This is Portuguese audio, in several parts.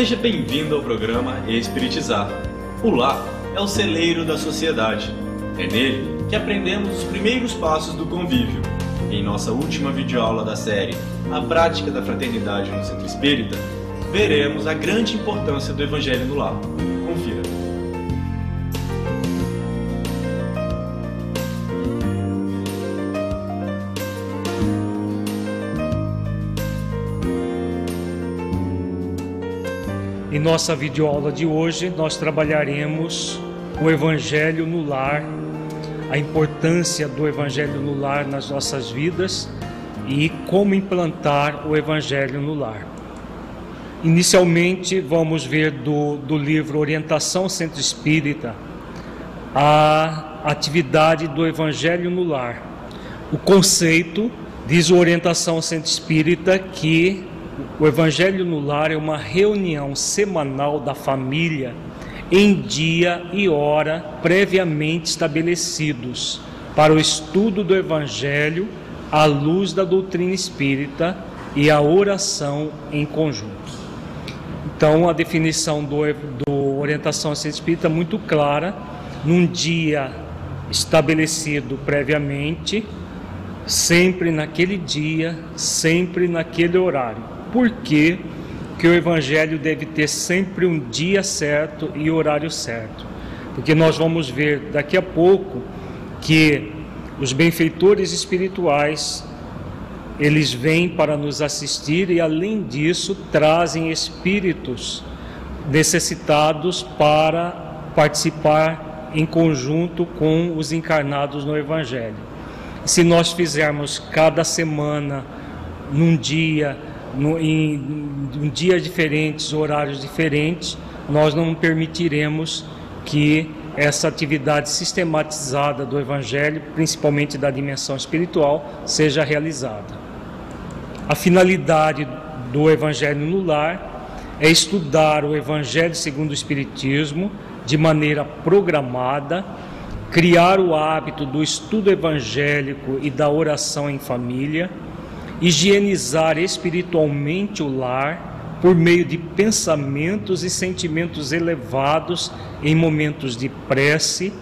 seja bem-vindo ao programa Espiritizar. O lar é o celeiro da sociedade. É nele que aprendemos os primeiros passos do convívio. Em nossa última videoaula da série A Prática da Fraternidade no Centro Espírita, veremos a grande importância do Evangelho no lar. Em nossa videoaula de hoje, nós trabalharemos o Evangelho no lar, a importância do Evangelho no lar nas nossas vidas e como implantar o Evangelho no lar. Inicialmente, vamos ver do, do livro Orientação Centro Espírita a atividade do Evangelho no lar. O conceito diz o Orientação Centro Espírita que o Evangelho no Lar é uma reunião semanal da família em dia e hora previamente estabelecidos para o estudo do Evangelho à luz da doutrina espírita e a oração em conjunto. Então, a definição do, do Orientação Centro Espírita é muito clara, num dia estabelecido previamente, sempre naquele dia, sempre naquele horário. Por que, que o Evangelho deve ter sempre um dia certo e horário certo? Porque nós vamos ver daqui a pouco que os benfeitores espirituais eles vêm para nos assistir e, além disso, trazem espíritos necessitados para participar em conjunto com os encarnados no Evangelho. Se nós fizermos cada semana, num dia, no, em, em dias diferentes, horários diferentes, nós não permitiremos que essa atividade sistematizada do Evangelho, principalmente da dimensão espiritual, seja realizada. A finalidade do Evangelho no lar é estudar o Evangelho segundo o Espiritismo de maneira programada, criar o hábito do estudo evangélico e da oração em família higienizar espiritualmente o lar por meio de pensamentos e sentimentos elevados em momentos de prece,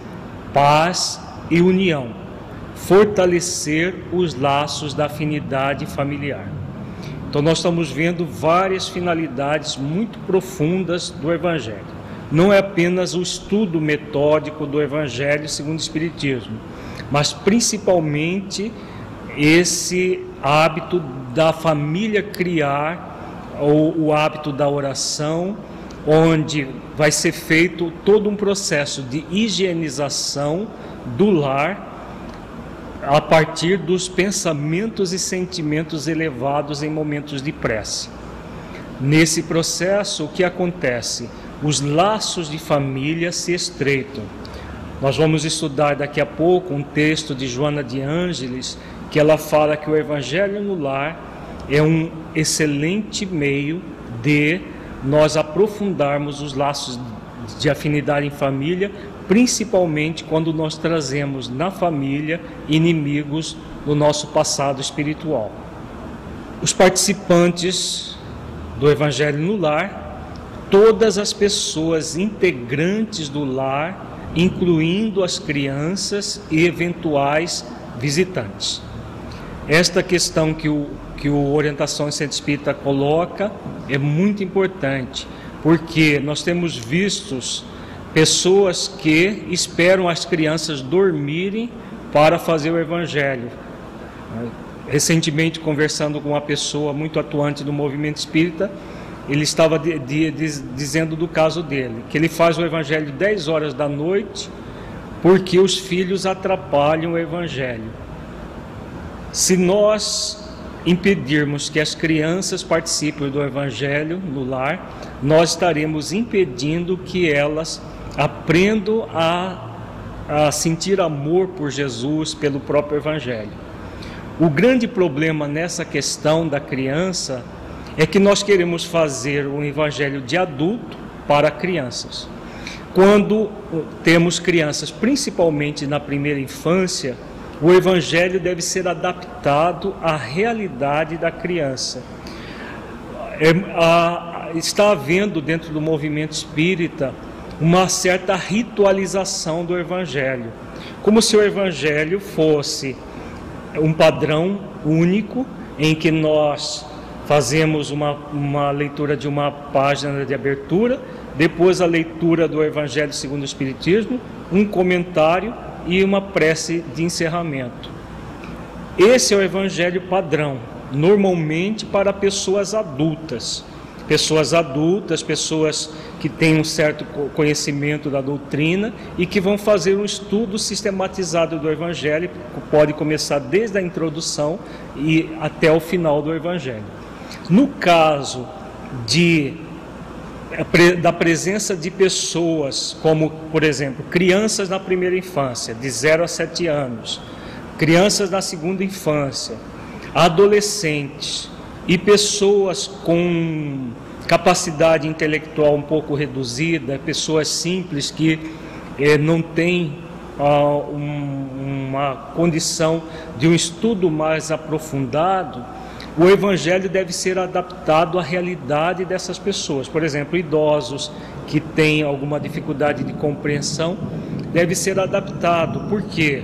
paz e união, fortalecer os laços da afinidade familiar. Então, nós estamos vendo várias finalidades muito profundas do Evangelho. Não é apenas o estudo metódico do Evangelho segundo o Espiritismo, mas principalmente esse hábito da família criar o, o hábito da oração, onde vai ser feito todo um processo de higienização do lar a partir dos pensamentos e sentimentos elevados em momentos de prece. Nesse processo, o que acontece? Os laços de família se estreitam. Nós vamos estudar daqui a pouco um texto de Joana de Ângeles que ela fala que o evangelho no lar é um excelente meio de nós aprofundarmos os laços de afinidade em família, principalmente quando nós trazemos na família inimigos do nosso passado espiritual. Os participantes do Evangelho no Lar, todas as pessoas integrantes do lar, incluindo as crianças e eventuais visitantes. Esta questão que o, que o Orientação em Centro Espírita coloca é muito importante, porque nós temos vistos pessoas que esperam as crianças dormirem para fazer o Evangelho. Recentemente, conversando com uma pessoa muito atuante do movimento espírita, ele estava de, de, de, dizendo do caso dele, que ele faz o Evangelho 10 horas da noite porque os filhos atrapalham o Evangelho. Se nós impedirmos que as crianças participem do Evangelho no lar, nós estaremos impedindo que elas aprendam a, a sentir amor por Jesus, pelo próprio Evangelho. O grande problema nessa questão da criança é que nós queremos fazer um Evangelho de adulto para crianças. Quando temos crianças, principalmente na primeira infância, o evangelho deve ser adaptado à realidade da criança. É, a, está havendo dentro do movimento espírita uma certa ritualização do evangelho, como se o evangelho fosse um padrão único em que nós fazemos uma, uma leitura de uma página de abertura, depois a leitura do Evangelho segundo o Espiritismo, um comentário e uma prece de encerramento. Esse é o evangelho padrão, normalmente para pessoas adultas. Pessoas adultas, pessoas que têm um certo conhecimento da doutrina e que vão fazer um estudo sistematizado do Evangelho, pode começar desde a introdução e até o final do Evangelho. No caso de da presença de pessoas, como, por exemplo, crianças na primeira infância, de 0 a 7 anos, crianças na segunda infância, adolescentes e pessoas com capacidade intelectual um pouco reduzida, pessoas simples que eh, não têm ah, um, uma condição de um estudo mais aprofundado o evangelho deve ser adaptado à realidade dessas pessoas. Por exemplo, idosos que têm alguma dificuldade de compreensão, deve ser adaptado. Por quê?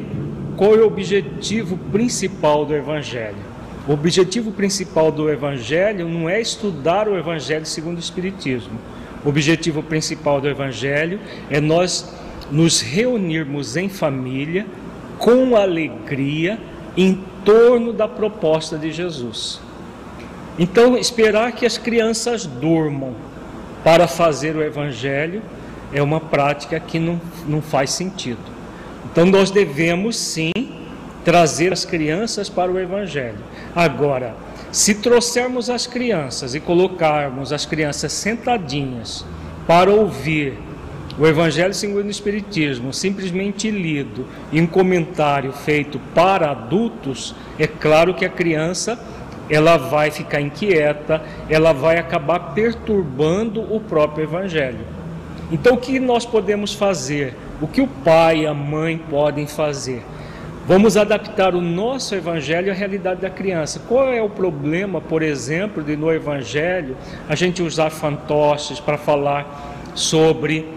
Qual é o objetivo principal do evangelho? O objetivo principal do evangelho não é estudar o evangelho segundo o espiritismo. O objetivo principal do evangelho é nós nos reunirmos em família com alegria em torno da proposta de Jesus. Então, esperar que as crianças durmam para fazer o evangelho é uma prática que não, não faz sentido. Então, nós devemos sim trazer as crianças para o evangelho. Agora, se trouxermos as crianças e colocarmos as crianças sentadinhas para ouvir o Evangelho segundo o Espiritismo, simplesmente lido em um comentário feito para adultos, é claro que a criança ela vai ficar inquieta, ela vai acabar perturbando o próprio Evangelho. Então, o que nós podemos fazer? O que o pai e a mãe podem fazer? Vamos adaptar o nosso Evangelho à realidade da criança. Qual é o problema, por exemplo, de no Evangelho a gente usar fantoches para falar sobre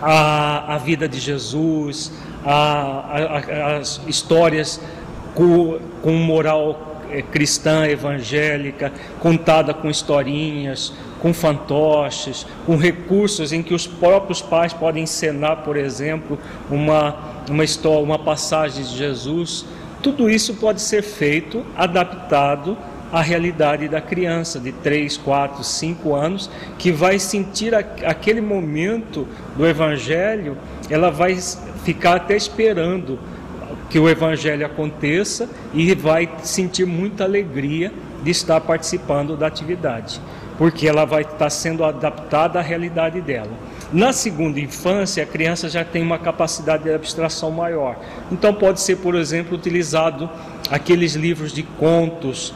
a, a vida de Jesus, a, a, as histórias com, com moral é, cristã evangélica, contada com historinhas, com fantoches, com recursos em que os próprios pais podem encenar, por exemplo, uma, uma história, uma passagem de Jesus. Tudo isso pode ser feito, adaptado à realidade da criança de 3, 4, 5 anos, que vai sentir aquele momento do Evangelho, ela vai ficar até esperando que o evangelho aconteça e vai sentir muita alegria de estar participando da atividade, porque ela vai estar sendo adaptada à realidade dela. Na segunda infância, a criança já tem uma capacidade de abstração maior. Então pode ser, por exemplo, utilizado aqueles livros de contos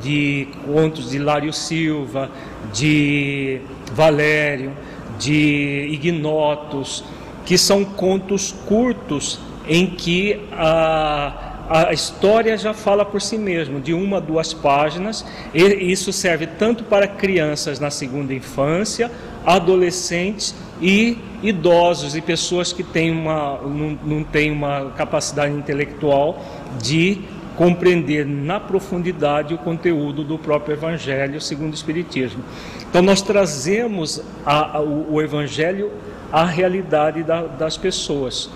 de contos de Lário Silva, de Valério, de Ignotos, que são contos curtos em que a, a história já fala por si mesmo, de uma a duas páginas, e isso serve tanto para crianças na segunda infância, adolescentes e idosos e pessoas que têm uma, não, não têm uma capacidade intelectual de compreender na profundidade o conteúdo do próprio Evangelho segundo o Espiritismo. Então, nós trazemos a, a, o, o, Evangelho à realidade da, das pessoas.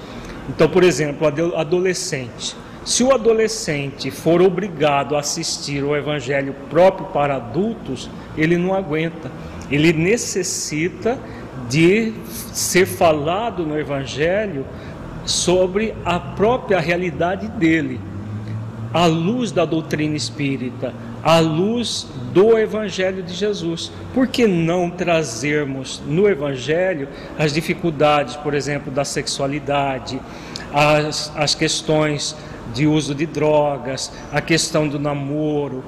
Então, por exemplo, adolescente. Se o adolescente for obrigado a assistir o Evangelho próprio para adultos, ele não aguenta. Ele necessita de ser falado no Evangelho sobre a própria realidade dele, à luz da doutrina espírita, à luz do Evangelho de Jesus. Por que não trazermos no Evangelho as dificuldades, por exemplo, da sexualidade, as, as questões de uso de drogas, a questão do namoro?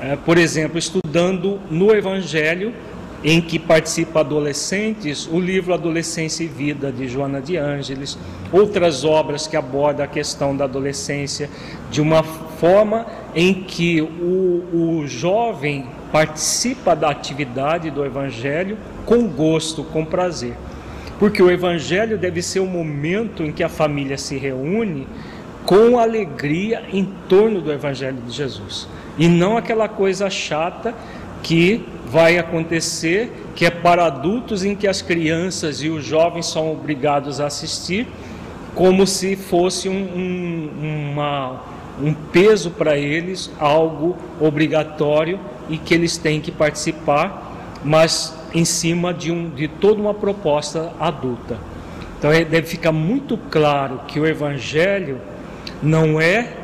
É, por exemplo, estudando no Evangelho em que participa adolescentes, o livro Adolescência e Vida, de Joana de Ângeles, outras obras que abordam a questão da adolescência de uma forma em que o, o jovem participa da atividade do Evangelho com gosto, com prazer. Porque o Evangelho deve ser o momento em que a família se reúne com alegria em torno do Evangelho de Jesus. E não aquela coisa chata que vai acontecer, que é para adultos em que as crianças e os jovens são obrigados a assistir, como se fosse um, um, uma, um peso para eles, algo obrigatório e que eles têm que participar, mas em cima de, um, de toda uma proposta adulta. Então é, deve ficar muito claro que o Evangelho não é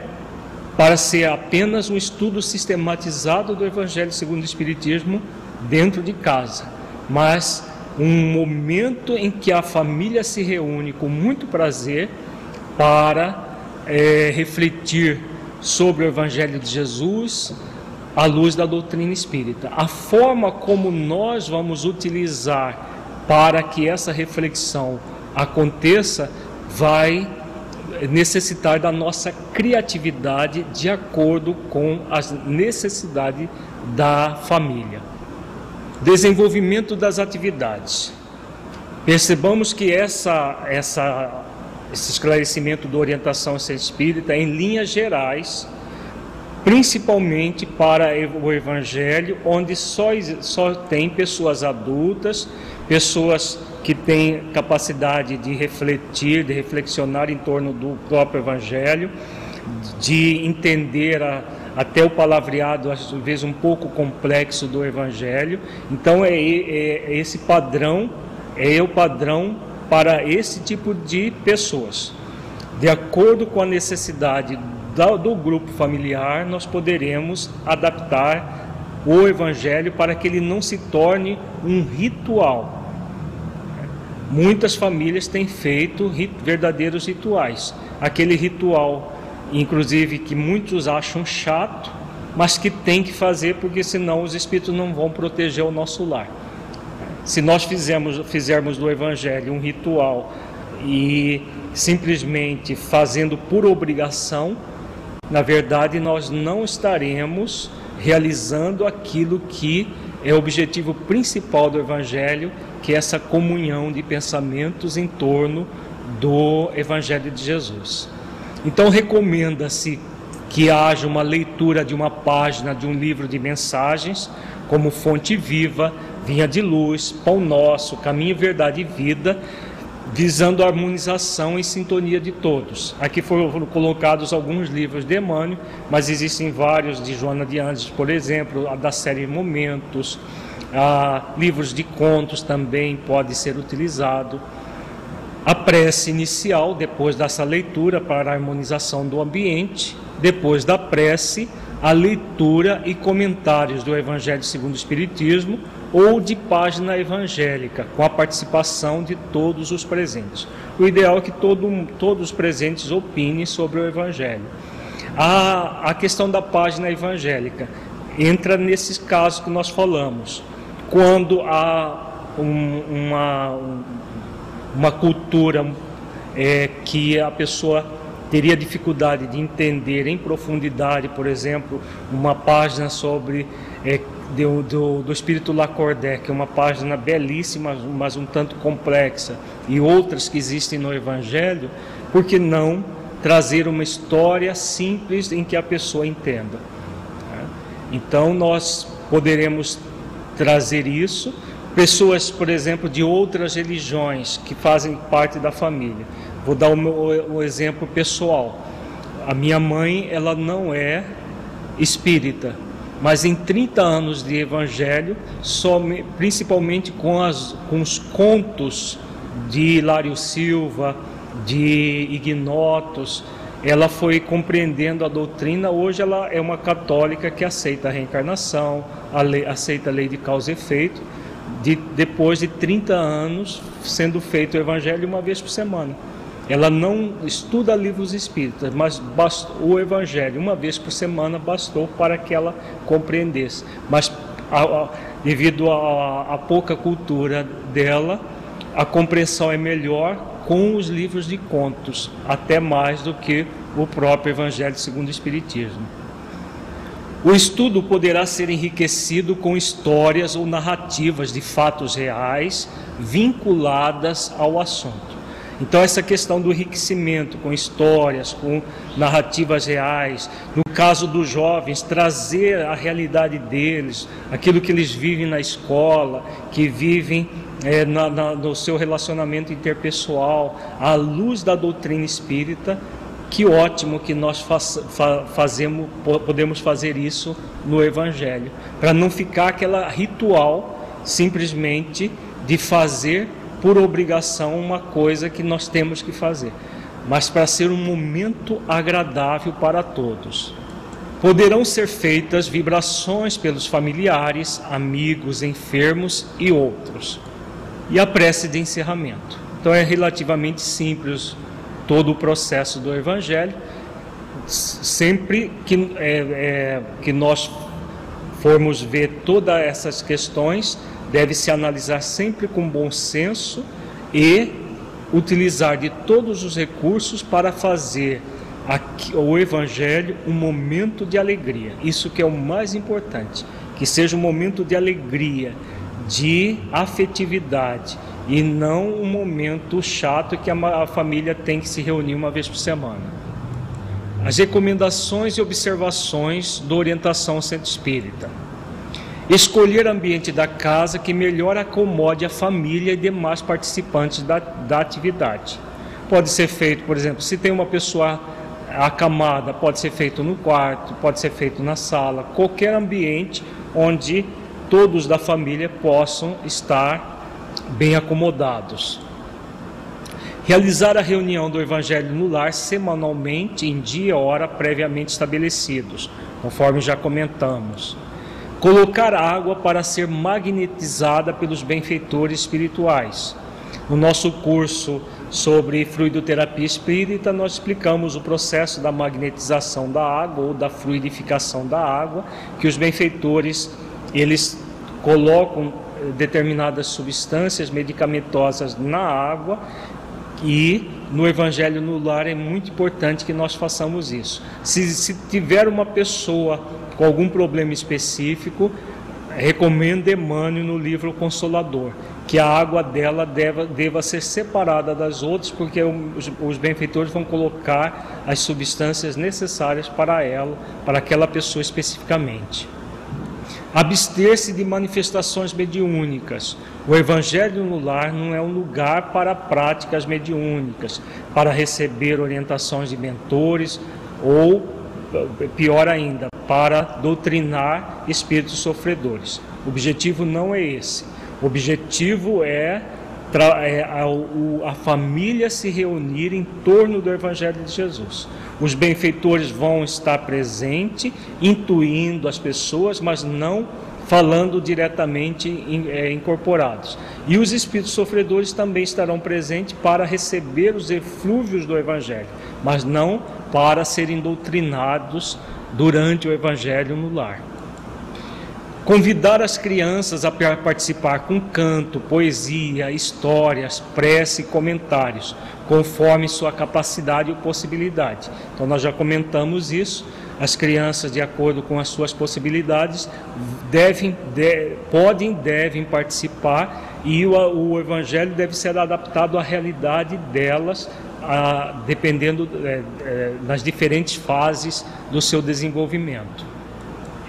para ser apenas um estudo sistematizado do Evangelho segundo o Espiritismo dentro de casa, mas um momento em que a família se reúne com muito prazer para é, refletir sobre o Evangelho de Jesus à luz da doutrina espírita. A forma como nós vamos utilizar para que essa reflexão aconteça vai necessitar da nossa criatividade de acordo com as necessidades da família. Desenvolvimento das atividades. Percebamos que essa, essa, esse esclarecimento da orientação espírita, em linhas gerais, principalmente para o Evangelho, onde só, só tem pessoas adultas, pessoas que têm capacidade de refletir, de reflexionar em torno do próprio Evangelho, de entender a, até o palavreado, às vezes um pouco complexo do Evangelho. Então, é, é, é esse padrão, é o padrão para esse tipo de pessoas. De acordo com a necessidade do grupo familiar, nós poderemos adaptar o Evangelho para que ele não se torne um ritual. Muitas famílias têm feito verdadeiros rituais. Aquele ritual, inclusive, que muitos acham chato, mas que tem que fazer porque senão os espíritos não vão proteger o nosso lar. Se nós fizermos, fizermos do Evangelho um ritual e simplesmente fazendo por obrigação, na verdade nós não estaremos realizando aquilo que é o objetivo principal do Evangelho, que é essa comunhão de pensamentos em torno do Evangelho de Jesus. Então, recomenda-se que haja uma leitura de uma página de um livro de mensagens, como Fonte Viva, Vinha de Luz, Pão Nosso, Caminho, Verdade e Vida, visando a harmonização e sintonia de todos. Aqui foram colocados alguns livros de Emmanuel, mas existem vários de Joana de Andes, por exemplo, a da série Momentos, livros de contos também pode ser utilizado. A prece inicial, depois dessa leitura para a harmonização do ambiente, depois da prece, a leitura e comentários do Evangelho segundo o Espiritismo, ou de página evangélica, com a participação de todos os presentes. O ideal é que todo, todos os presentes opinem sobre o Evangelho. A, a questão da página evangélica entra nesses casos que nós falamos. Quando há um, uma, uma cultura é, que a pessoa teria dificuldade de entender em profundidade, por exemplo, uma página sobre é, do, do, do Espírito Lacordaire, que é uma página belíssima, mas um tanto complexa, e outras que existem no Evangelho, por que não trazer uma história simples em que a pessoa entenda. Então nós poderemos trazer isso. Pessoas, por exemplo, de outras religiões que fazem parte da família. Vou dar o, meu, o exemplo pessoal. A minha mãe, ela não é espírita, mas em 30 anos de evangelho, principalmente com, as, com os contos de Hilário Silva, de Ignotos, ela foi compreendendo a doutrina. Hoje ela é uma católica que aceita a reencarnação, a lei, aceita a lei de causa e efeito, de, depois de 30 anos sendo feito o evangelho uma vez por semana. Ela não estuda livros espíritas, mas bastou, o Evangelho, uma vez por semana, bastou para que ela compreendesse. Mas, a, a, devido à pouca cultura dela, a compreensão é melhor com os livros de contos, até mais do que o próprio Evangelho segundo o Espiritismo. O estudo poderá ser enriquecido com histórias ou narrativas de fatos reais vinculadas ao assunto. Então, essa questão do enriquecimento com histórias, com narrativas reais, no caso dos jovens, trazer a realidade deles, aquilo que eles vivem na escola, que vivem é, na, na, no seu relacionamento interpessoal, à luz da doutrina espírita, que ótimo que nós faz, fa, fazemos, podemos fazer isso no Evangelho, para não ficar aquela ritual simplesmente de fazer por obrigação uma coisa que nós temos que fazer, mas para ser um momento agradável para todos. Poderão ser feitas vibrações pelos familiares, amigos, enfermos e outros. E a prece de encerramento. Então é relativamente simples todo o processo do Evangelho. Sempre que, é, é, que nós formos ver todas essas questões, deve se analisar sempre com bom senso e utilizar de todos os recursos para fazer aqui, o Evangelho um momento de alegria. Isso que é o mais importante, que seja um momento de alegria, de afetividade e não um momento chato que a, família tem que se reunir uma vez por semana. As recomendações e observações da orientação centro espírita. Escolher ambiente da casa que melhor acomode a família e demais participantes da, da atividade. Pode ser feito, por exemplo, se tem uma pessoa acamada, pode ser feito no quarto, pode ser feito na sala, qualquer ambiente onde todos da família possam estar bem acomodados. Realizar a reunião do Evangelho no lar semanalmente, em dia e hora previamente estabelecidos, conforme já comentamos colocar água para ser magnetizada pelos benfeitores espirituais. No nosso curso sobre fluidoterapia espírita, nós explicamos o processo da magnetização da água ou da fluidificação da água, que os benfeitores eles colocam determinadas substâncias medicamentosas na água e no Evangelho no Lar é muito importante que nós façamos isso. Se, se tiver uma pessoa com algum problema específico, recomendo Emmanuel no livro Consolador, que a água dela deva, deva ser separada das outras, porque os, os benfeitores vão colocar as substâncias necessárias para ela, para aquela pessoa especificamente. Abster-se de manifestações mediúnicas. O Evangelho no lar não é um lugar para práticas mediúnicas, para receber orientações de mentores ou, pior ainda, para doutrinar espíritos sofredores. O objetivo não é esse. O objetivo é, a, a, família se reunir em torno do Evangelho de Jesus. Os benfeitores vão estar presentes, intuindo as pessoas, mas não falando diretamente é, incorporados. E os espíritos sofredores também estarão presentes para receber os eflúvios do Evangelho, mas não para serem doutrinados durante o Evangelho no lar. Convidar as crianças a participar com canto, poesia, histórias, prece e comentários, conforme sua capacidade e possibilidade. Então, nós já comentamos isso. As crianças, de acordo com as suas possibilidades, devem, de, podem, devem participar e o, o Evangelho deve ser adaptado à realidade delas, a, dependendo é, é, nas diferentes fases do seu desenvolvimento.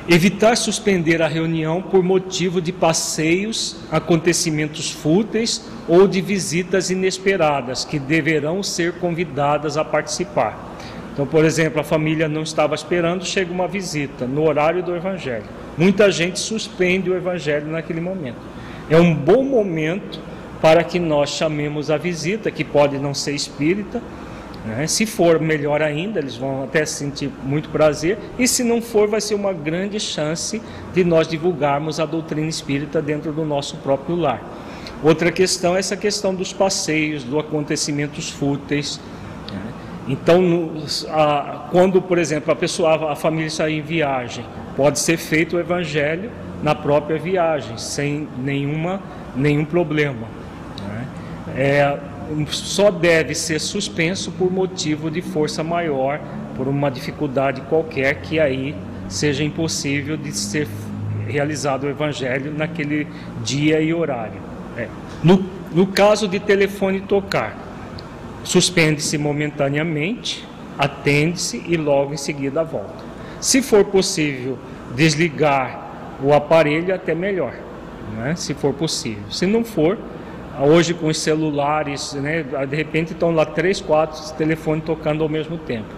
Evitar suspender a reunião por motivo de passeios, acontecimentos fúteis ou de visitas inesperadas que deverão ser convidadas a participar. Então, por exemplo, a família não estava esperando, chega uma visita no horário do evangelho. Muita gente suspende o evangelho naquele momento. É um bom momento para que nós chamemos a visita, que pode não ser espírita, né? Se for, melhor ainda, eles vão até sentir muito prazer, e se não for, vai ser uma grande chance de nós divulgarmos a doutrina espírita dentro do nosso próprio lar. Outra questão é essa questão dos passeios, dos acontecimentos fúteis. Né? Então, no, a, quando, por exemplo, a pessoa, a família está em viagem, pode ser feito o evangelho na própria viagem, sem nenhuma, nenhum problema. Né? É, só deve ser suspenso por motivo de força maior, por uma dificuldade qualquer que aí seja impossível de ser realizado o evangelho naquele dia e horário. É. No, no caso de telefone tocar, suspende-se momentaneamente, atende-se e logo em seguida volta. Se for possível desligar o aparelho, até melhor, né? se for possível. Se não for, Hoje com os celulares, né, de repente estão lá três, quatro telefones tocando ao mesmo tempo.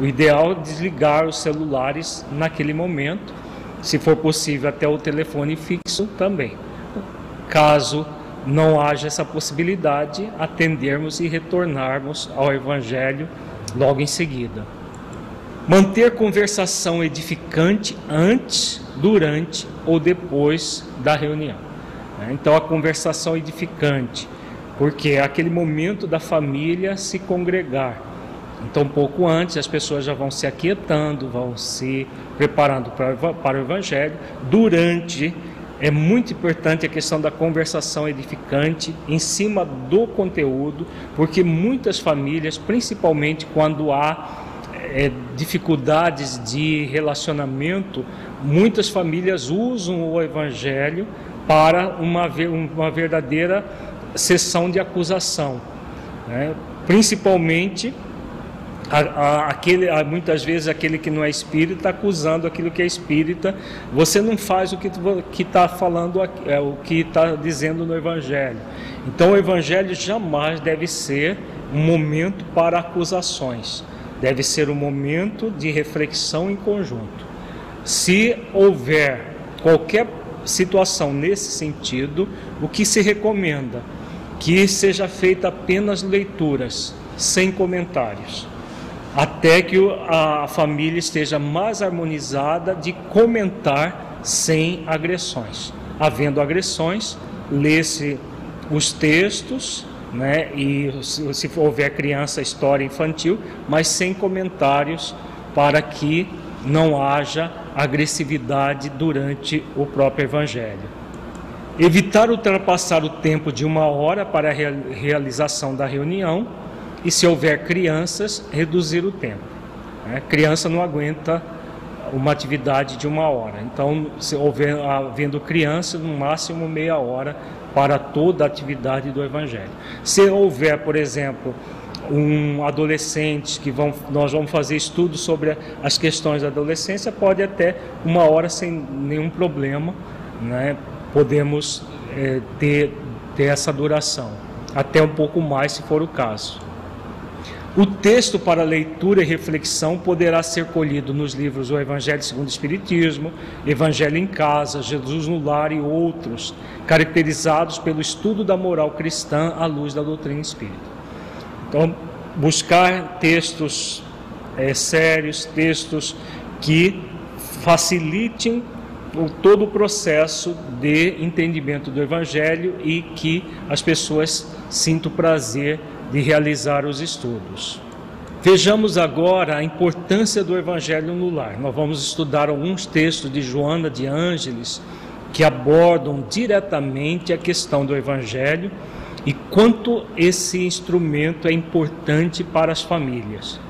O ideal é desligar os celulares naquele momento, se for possível até o telefone fixo também. Caso não haja essa possibilidade, atendermos e retornarmos ao Evangelho logo em seguida. Manter conversação edificante antes, durante ou depois da reunião. Né? Então a conversação edificante, porque é aquele momento da família se congregar. Então, pouco antes, as pessoas já vão se aquietando, vão se preparando para, para o Evangelho. Durante, é muito importante a questão da conversação edificante em cima do conteúdo, porque muitas famílias, principalmente quando há é, dificuldades de relacionamento, muitas famílias usam o Evangelho para uma, uma verdadeira sessão de acusação. Né? Principalmente, a, a, aquele, a, muitas vezes aquele que não é espírita acusando aquilo que é espírita. Você não faz o que está falando, é, o que está dizendo no Evangelho. Então, o Evangelho jamais deve ser um momento para acusações. Deve ser um momento de reflexão em conjunto. Se houver qualquer situação nesse sentido, o que se recomenda? Que seja feita apenas leituras, sem comentários, até que a família esteja mais harmonizada de comentar sem agressões. Havendo agressões, lê-se os textos, né, e se houver criança, história infantil, mas sem comentários para que não haja agressividade durante o próprio Evangelho. Evitar ultrapassar o tempo de uma hora para a realização da reunião e, se houver crianças, reduzir o tempo. Né? Criança não aguenta uma atividade de uma hora. Então, se houver havendo criança, no máximo meia hora para toda a atividade do Evangelho. Se houver, por exemplo, um adolescente que vão, nós vamos fazer estudos sobre as questões da adolescência, pode até uma hora sem nenhum problema, né? podemos é, ter, ter essa duração, até um pouco mais se for o caso. O texto para leitura e reflexão poderá ser colhido nos livros O Evangelho segundo o Espiritismo, Evangelho em Casa, Jesus no Lar e outros, caracterizados pelo estudo da moral cristã à luz da doutrina espírita. Então, buscar textos é, sérios, textos que facilitem o, todo o processo de entendimento do Evangelho e que as pessoas sintam prazer de realizar os estudos. Vejamos agora a importância do Evangelho no lar. Nós vamos estudar alguns textos de Joana de Ângeles que abordam diretamente a questão do Evangelho e quanto esse instrumento é importante para as famílias.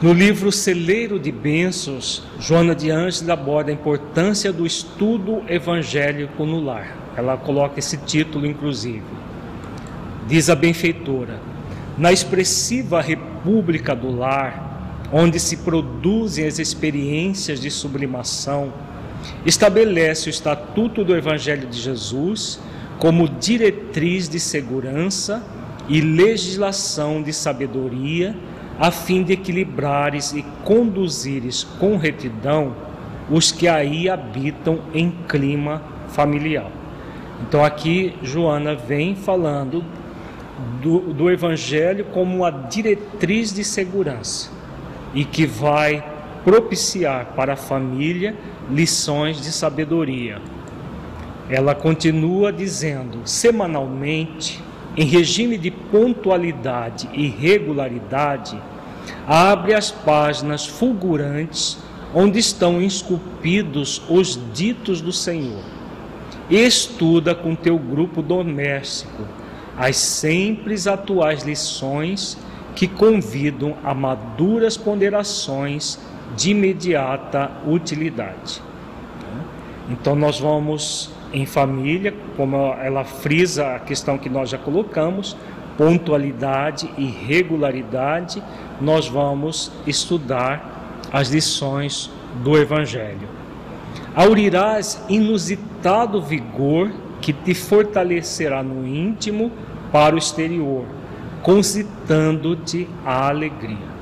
No livro Celeiro de Bênçãos, Joana de Ângeles aborda a importância do estudo evangélico no lar. Ela coloca esse título, inclusive. Diz a benfeitora: na expressiva República do Lar, onde se produzem as experiências de sublimação, estabelece o Estatuto do Evangelho de Jesus como diretriz de segurança e legislação de sabedoria, a fim de equilibrares e conduzires com retidão os que aí habitam em clima familiar. Então aqui Joana vem falando do, do Evangelho como uma diretriz de segurança e que vai propiciar para a família lições de sabedoria. Ela continua dizendo: semanalmente, em regime de pontualidade e regularidade, abre as páginas fulgurantes onde estão esculpidos os ditos do Senhor. Estuda com teu grupo doméstico as sempre atuais lições que convidam a maduras ponderações de imediata utilidade. Então nós vamos em família, como ela frisa a questão que nós já colocamos, pontualidade e regularidade, nós vamos estudar as lições do Evangelho. Aurirás inusitado vigor que te fortalecerá no íntimo para o exterior, concitando-te a alegria.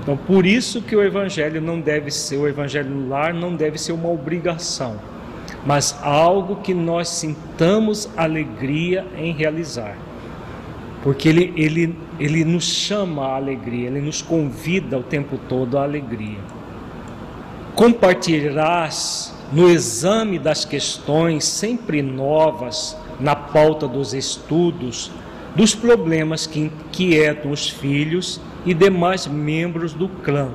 Então, por isso que o evangelho não deve ser, o evangelho no lar não deve ser uma obrigação, mas algo que nós sintamos alegria em realizar. Porque ele, ele, ele nos chama à alegria, ele nos convida o tempo todo à alegria. Compartilharás no exame das questões sempre novas na pauta dos estudos, dos problemas que inquietam os filhos e demais membros do clã.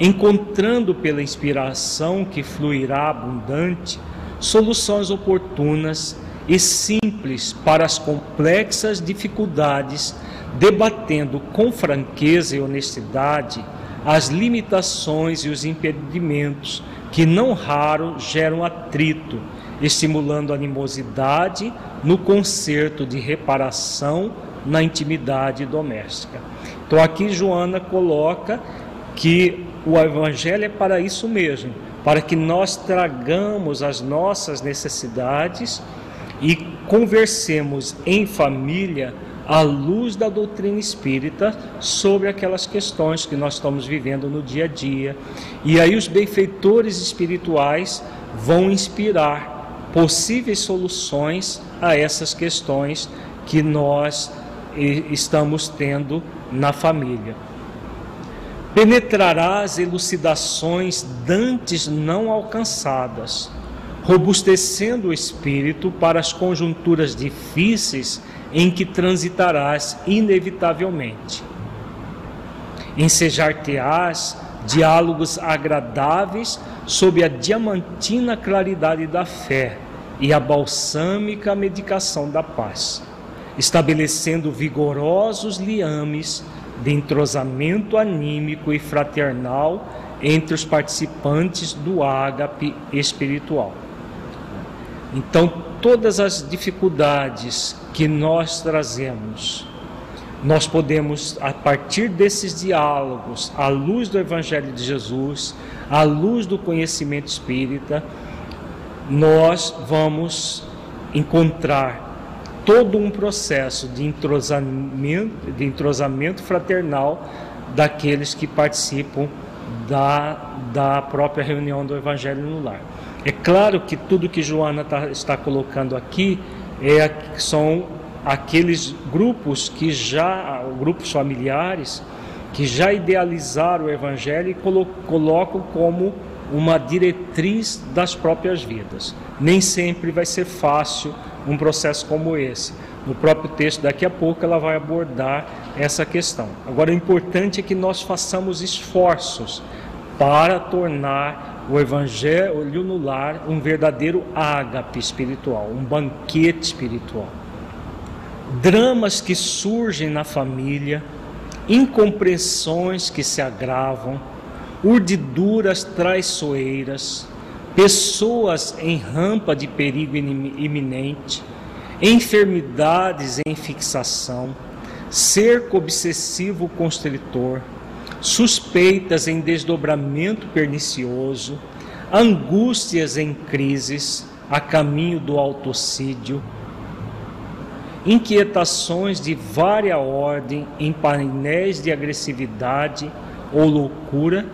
Encontrando pela inspiração que fluirá abundante soluções oportunas e simples para as complexas dificuldades, debatendo com franqueza e honestidade as limitações e os impedimentos que não raro geram atrito, estimulando animosidade no concerto de reparação na intimidade doméstica. Então aqui Joana coloca que o evangelho é para isso mesmo, para que nós tragamos as nossas necessidades e conversemos em família à luz da doutrina espírita sobre aquelas questões que nós estamos vivendo no dia a dia. E aí os benfeitores espirituais vão inspirar possíveis soluções a essas questões que nós estamos tendo na família. Penetrarás elucidações dantes não alcançadas, robustecendo o espírito para as conjunturas difíceis em que transitarás inevitavelmente. Ensejar-te-ás diálogos agradáveis sob a diamantina claridade da fé e a balsâmica medicação da paz estabelecendo vigorosos liames de entrosamento anímico e fraternal entre os participantes do ágape espiritual. Então, todas as dificuldades que nós trazemos, nós podemos, a partir desses diálogos, à luz do Evangelho de Jesus, à luz do conhecimento espírita, nós vamos encontrar todo um processo de entrosamento, de entrosamento fraternal daqueles que participam da, da própria reunião do Evangelho no Lar. É claro que tudo que Joana tá, está colocando aqui é, são aqueles grupos que já, grupos familiares, que já idealizaram o Evangelho e colocam como uma diretriz das próprias vidas. Nem sempre vai ser fácil um processo como esse. No próprio texto, daqui a pouco, ela vai abordar essa questão. Agora, o importante é que nós façamos esforços para tornar o Evangelho no lar um verdadeiro ágape espiritual, um banquete espiritual. Dramas que surgem na família, incompreensões que se agravam, urdiduras traiçoeiras, pessoas em rampa de perigo iminente, enfermidades em fixação, cerco obsessivo constritor, suspeitas em desdobramento pernicioso, angústias em crises a caminho do autocídio, inquietações de vária ordem em painéis de agressividade ou loucura,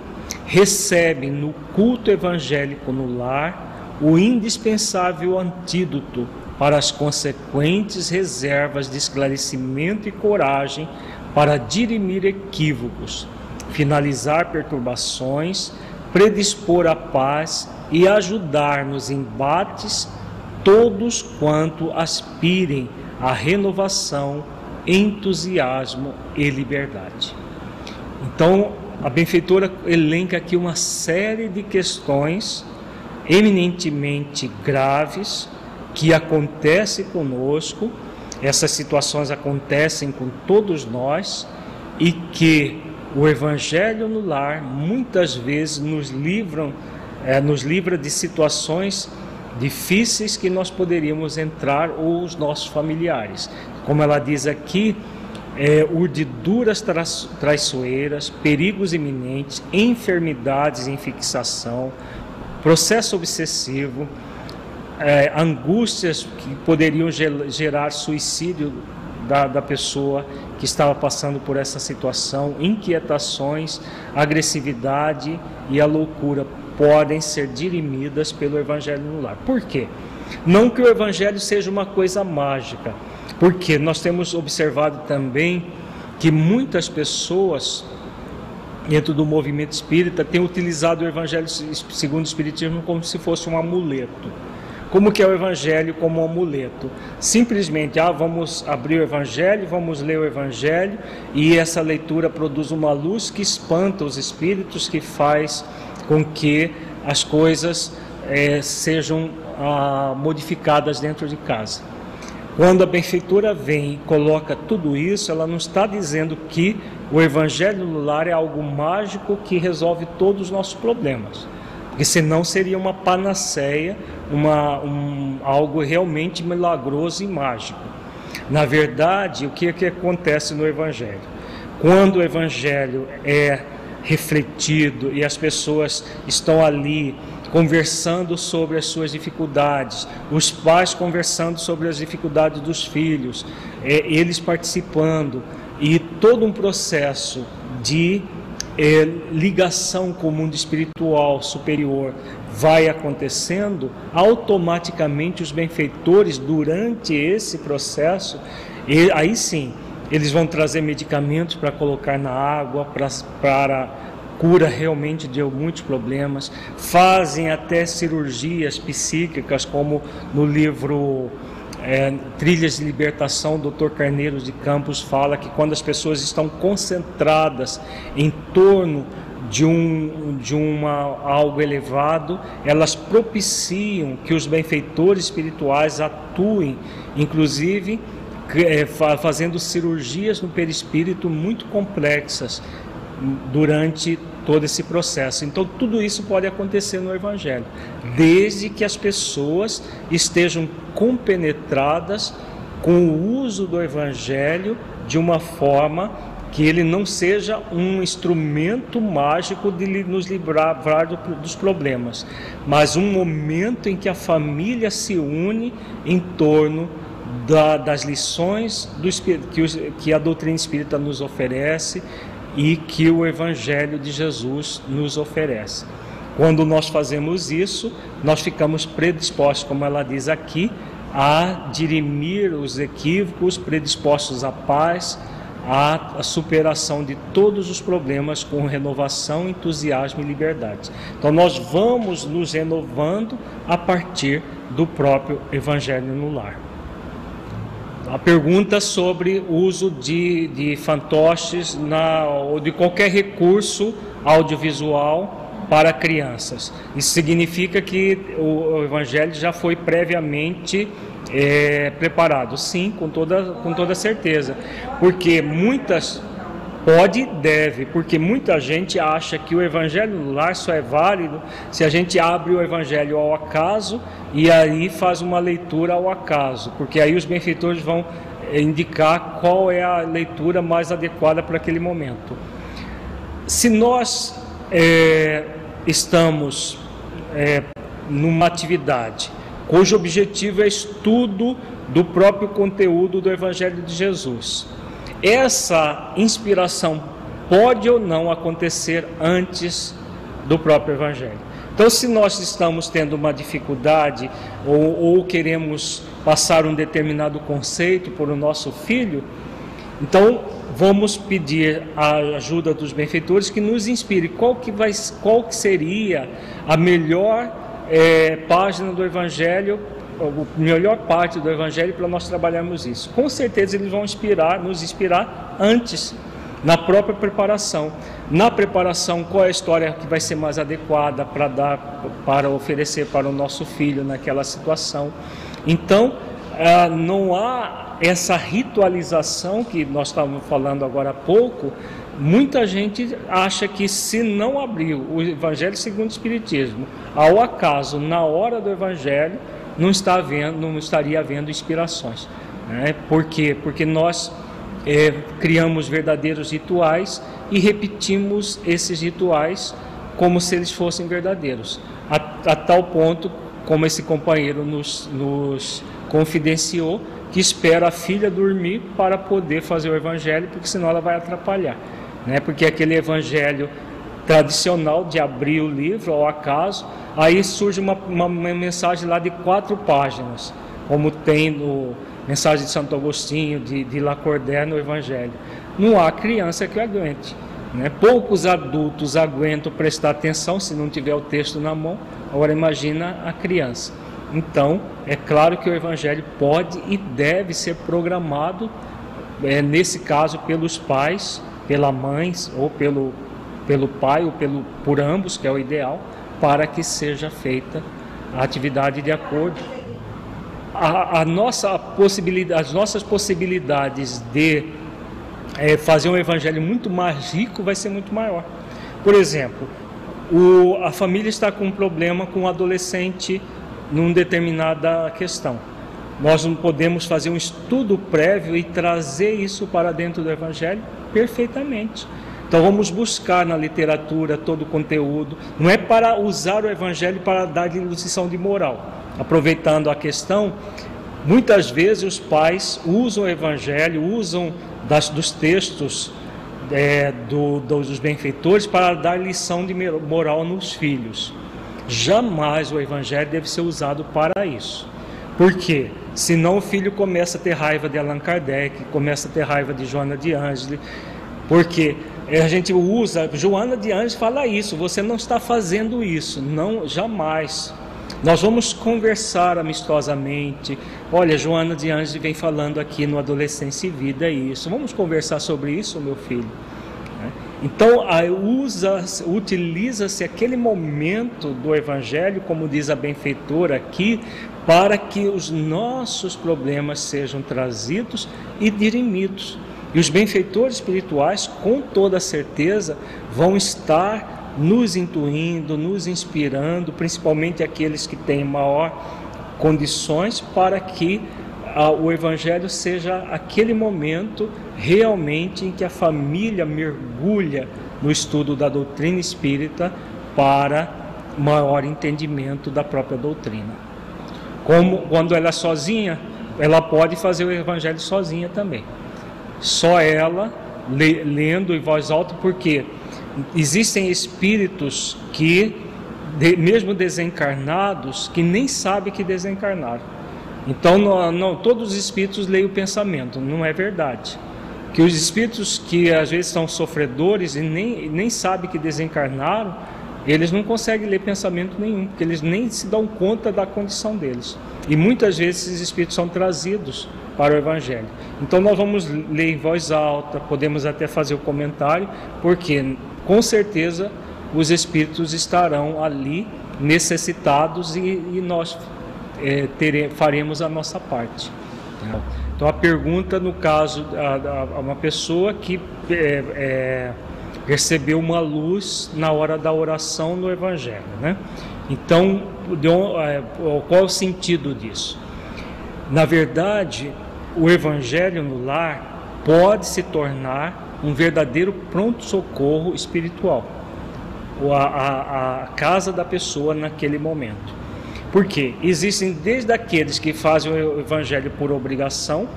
recebem no culto evangélico no lar o indispensável antídoto para as consequentes reservas de esclarecimento e coragem para dirimir equívocos, finalizar perturbações, predispor a paz e ajudar nos embates todos quanto aspirem à renovação, entusiasmo e liberdade. Então, a benfeitora elenca aqui uma série de questões eminentemente graves que acontecem conosco, essas situações acontecem com todos nós e que o Evangelho no lar muitas vezes nos livram, é, nos livra de situações difíceis que nós poderíamos entrar ou os nossos familiares. Como ela diz aqui, é, urdiduras traiçoeiras, perigos iminentes, enfermidades em fixação, processo obsessivo, é, angústias que poderiam gerar suicídio da, da pessoa que estava passando por essa situação, inquietações, agressividade e a loucura podem ser dirimidas pelo Evangelho no lar. Por quê? Não que o Evangelho seja uma coisa mágica, porque nós temos observado também que muitas pessoas dentro do movimento espírita têm utilizado o Evangelho segundo o Espiritismo como se fosse um amuleto. Como que é o evangelho como um amuleto? Simplesmente, ah, vamos abrir o evangelho, vamos ler o evangelho e essa leitura produz uma luz que espanta os espíritos, que faz com que as coisas é, sejam ah, modificadas dentro de casa. Quando a benfeitura vem e coloca tudo isso, ela não está dizendo que o evangelho no lar é algo mágico que resolve todos os nossos problemas porque senão seria uma panaceia, uma, um, algo realmente milagroso e mágico. Na verdade, o que, é que acontece no Evangelho? Quando o Evangelho é refletido e as pessoas estão ali conversando sobre as suas dificuldades, os pais conversando sobre as dificuldades dos filhos, é, eles participando e todo um processo de é, ligação com o mundo espiritual superior vai acontecendo, automaticamente os benfeitores, durante esse processo, e, aí sim, eles vão trazer medicamentos para colocar na água, pra, para cura realmente de muitos problemas, fazem até cirurgias psíquicas, como no livro é, Trilhas de Libertação, Dr. Carneiro de Campos fala que quando as pessoas estão concentradas em torno de, um, de uma, algo elevado, elas propiciam que os benfeitores espirituais atuem, inclusive é, fazendo cirurgias no perispírito muito complexas durante todo esse processo. Então, tudo isso pode acontecer no Evangelho, desde que as pessoas estejam compenetradas com o uso do Evangelho de uma forma que ele não seja um instrumento mágico de nos livrar dos problemas, mas um momento em que a família se une em torno da, das lições do, que, que a doutrina espírita nos oferece e que o Evangelho de Jesus nos oferece. Quando nós fazemos isso, nós ficamos predispostos, como ela diz aqui, a dirimir os equívocos, predispostos à paz, à superação de todos os problemas com renovação, entusiasmo e liberdade. Então nós vamos nos renovando a partir do próprio Evangelho no lar. A pergunta sobre o uso de, de fantoches na, ou de qualquer recurso audiovisual para crianças. Isso significa que o, Evangelho já foi previamente é, preparado? Sim, com toda, com toda certeza. Porque muitas Pode deve, porque muita gente acha que o evangelho no lar só é válido se a gente abre o evangelho ao acaso e aí faz uma leitura ao acaso, porque aí os benfeitores vão indicar qual é a leitura mais adequada para aquele momento. Se nós é, estamos é, numa atividade cujo objetivo é estudo do próprio conteúdo do Evangelho de Jesus, essa inspiração pode ou não acontecer antes do próprio Evangelho. Então, se nós estamos tendo uma dificuldade ou, ou queremos passar um determinado conceito para o nosso filho, então vamos pedir a ajuda dos benfeitores que nos inspire qual que, vai, qual que seria a melhor é, página do Evangelho, a melhor parte do Evangelho para nós trabalharmos isso. Com certeza eles vão inspirar, nos inspirar antes, na própria preparação. Na preparação, qual é a história que vai ser mais adequada para dar, para oferecer para o nosso filho naquela situação. Então, ah, não há essa ritualização que nós estávamos falando agora há pouco. Muita gente acha que se não abrir o Evangelho segundo o Espiritismo, ao acaso, na hora do Evangelho, não, está havendo, não estaria havendo inspirações. Né? Por quê? Porque nós é, criamos verdadeiros rituais e repetimos esses rituais como se eles fossem verdadeiros, a, a tal ponto, como esse companheiro nos, nos confidenciou que espera a filha dormir para poder fazer o evangelho, porque senão ela vai atrapalhar. Né? Porque aquele evangelho tradicional de abrir o livro ao acaso, aí surge uma, uma, mensagem lá de quatro páginas, como tem no mensagem de Santo Agostinho, de, de Lacordaire no Evangelho. Não há criança que aguente. Né? Poucos adultos aguentam prestar atenção se não tiver o texto na mão. Agora imagina a criança. Então, é claro que o Evangelho pode e deve ser programado, é, nesse caso, pelos pais, pela mãe ou pelo, pelo pai ou pelo, por ambos, que é o ideal, para que seja feita a atividade de acordo. A, a nossa possibilidade, as nossas possibilidades de é, fazer um evangelho muito mais rico vai ser muito maior. Por exemplo, o, a família está com um problema com o um adolescente numa determinada questão. Nós não podemos fazer um estudo prévio e trazer isso para dentro do Evangelho perfeitamente. Então vamos buscar na literatura todo o conteúdo. Não é para usar o Evangelho para dar lição de moral. Aproveitando a questão, muitas vezes os pais usam o Evangelho, usam das, dos textos é, do, dos benfeitores para dar lição de moral nos filhos. Jamais o evangelho deve ser usado para isso. Por quê? Senão o filho começa a ter raiva de Allan Kardec, começa a ter raiva de Joana de Ângeles, porque a gente usa, Joana de Ângeles fala isso, você não está fazendo isso, não, jamais. Nós vamos conversar amistosamente. Olha, Joana de Ângeles vem falando aqui no Adolescência e Vida é isso. Vamos conversar sobre isso, meu filho. Então, utiliza-se aquele momento do Evangelho, como diz a benfeitora aqui, para que os nossos problemas sejam trazidos e dirimidos. E os benfeitores espirituais, com toda certeza, vão estar nos intuindo, nos inspirando, principalmente aqueles que têm maior condições, para que o Evangelho seja aquele momento realmente em que a família mergulha no estudo da doutrina espírita para maior entendimento da própria doutrina. Como quando ela é sozinha, ela pode fazer o Evangelho sozinha também. Só ela lendo em voz alta, porque existem espíritos que, mesmo desencarnados, que nem sabem que desencarnaram então, não, não, todos os espíritos leem o pensamento, não é verdade. Que os espíritos que às vezes são sofredores e nem, nem sabem que desencarnaram, eles não conseguem ler pensamento nenhum, porque eles nem se dão conta da condição deles. E muitas vezes esses espíritos são trazidos para o Evangelho. Então nós vamos ler em voz alta, podemos até fazer o comentário, porque com certeza os espíritos estarão ali necessitados e, e nós é, tere, faremos a nossa parte. Né? Então a pergunta, no caso, a, a uma pessoa que é, é, recebeu uma luz na hora da oração no Evangelho, né? Então, é, qual o sentido disso? Na verdade, o Evangelho no lar pode se tornar um verdadeiro pronto-socorro espiritual, a, a, a casa da pessoa naquele momento. Porque existem desde aqueles que fazem o evangelho por obrigação,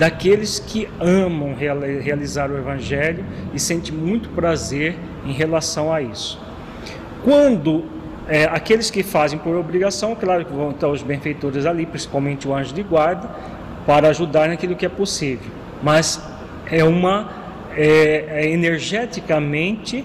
daqueles que amam realizar o evangelho e sentem muito prazer em relação a isso. Quando é, aqueles que fazem por obrigação, claro que vão estar os benfeitores ali, principalmente o anjo de guarda, para ajudar naquilo que é possível. Mas é uma é, é energeticamente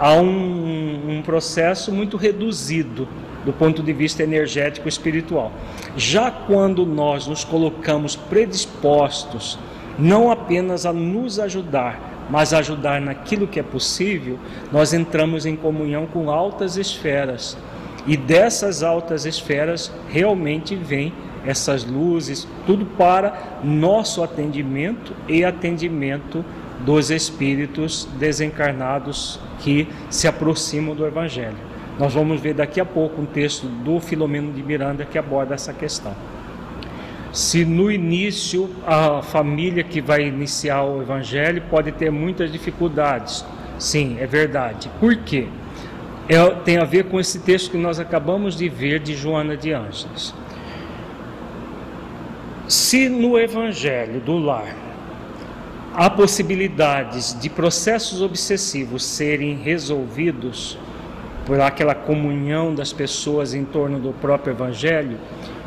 há um, um processo muito reduzido do ponto de vista energético espiritual. Já quando nós nos colocamos predispostos não apenas a nos ajudar, mas a ajudar naquilo que é possível, nós entramos em comunhão com altas esferas. E dessas altas esferas realmente vem essas luzes, tudo para nosso atendimento e atendimento dos espíritos desencarnados que se aproximam do Evangelho. Nós vamos ver daqui a pouco um texto do Filomeno de Miranda que aborda essa questão. Se no início a família que vai iniciar o evangelho pode ter muitas dificuldades, sim, é verdade. Por quê? É, tem a ver com esse texto que nós acabamos de ver de Joana de Ângeles. Se no evangelho do lar há possibilidades de processos obsessivos serem resolvidos, por aquela comunhão das pessoas em torno do próprio Evangelho,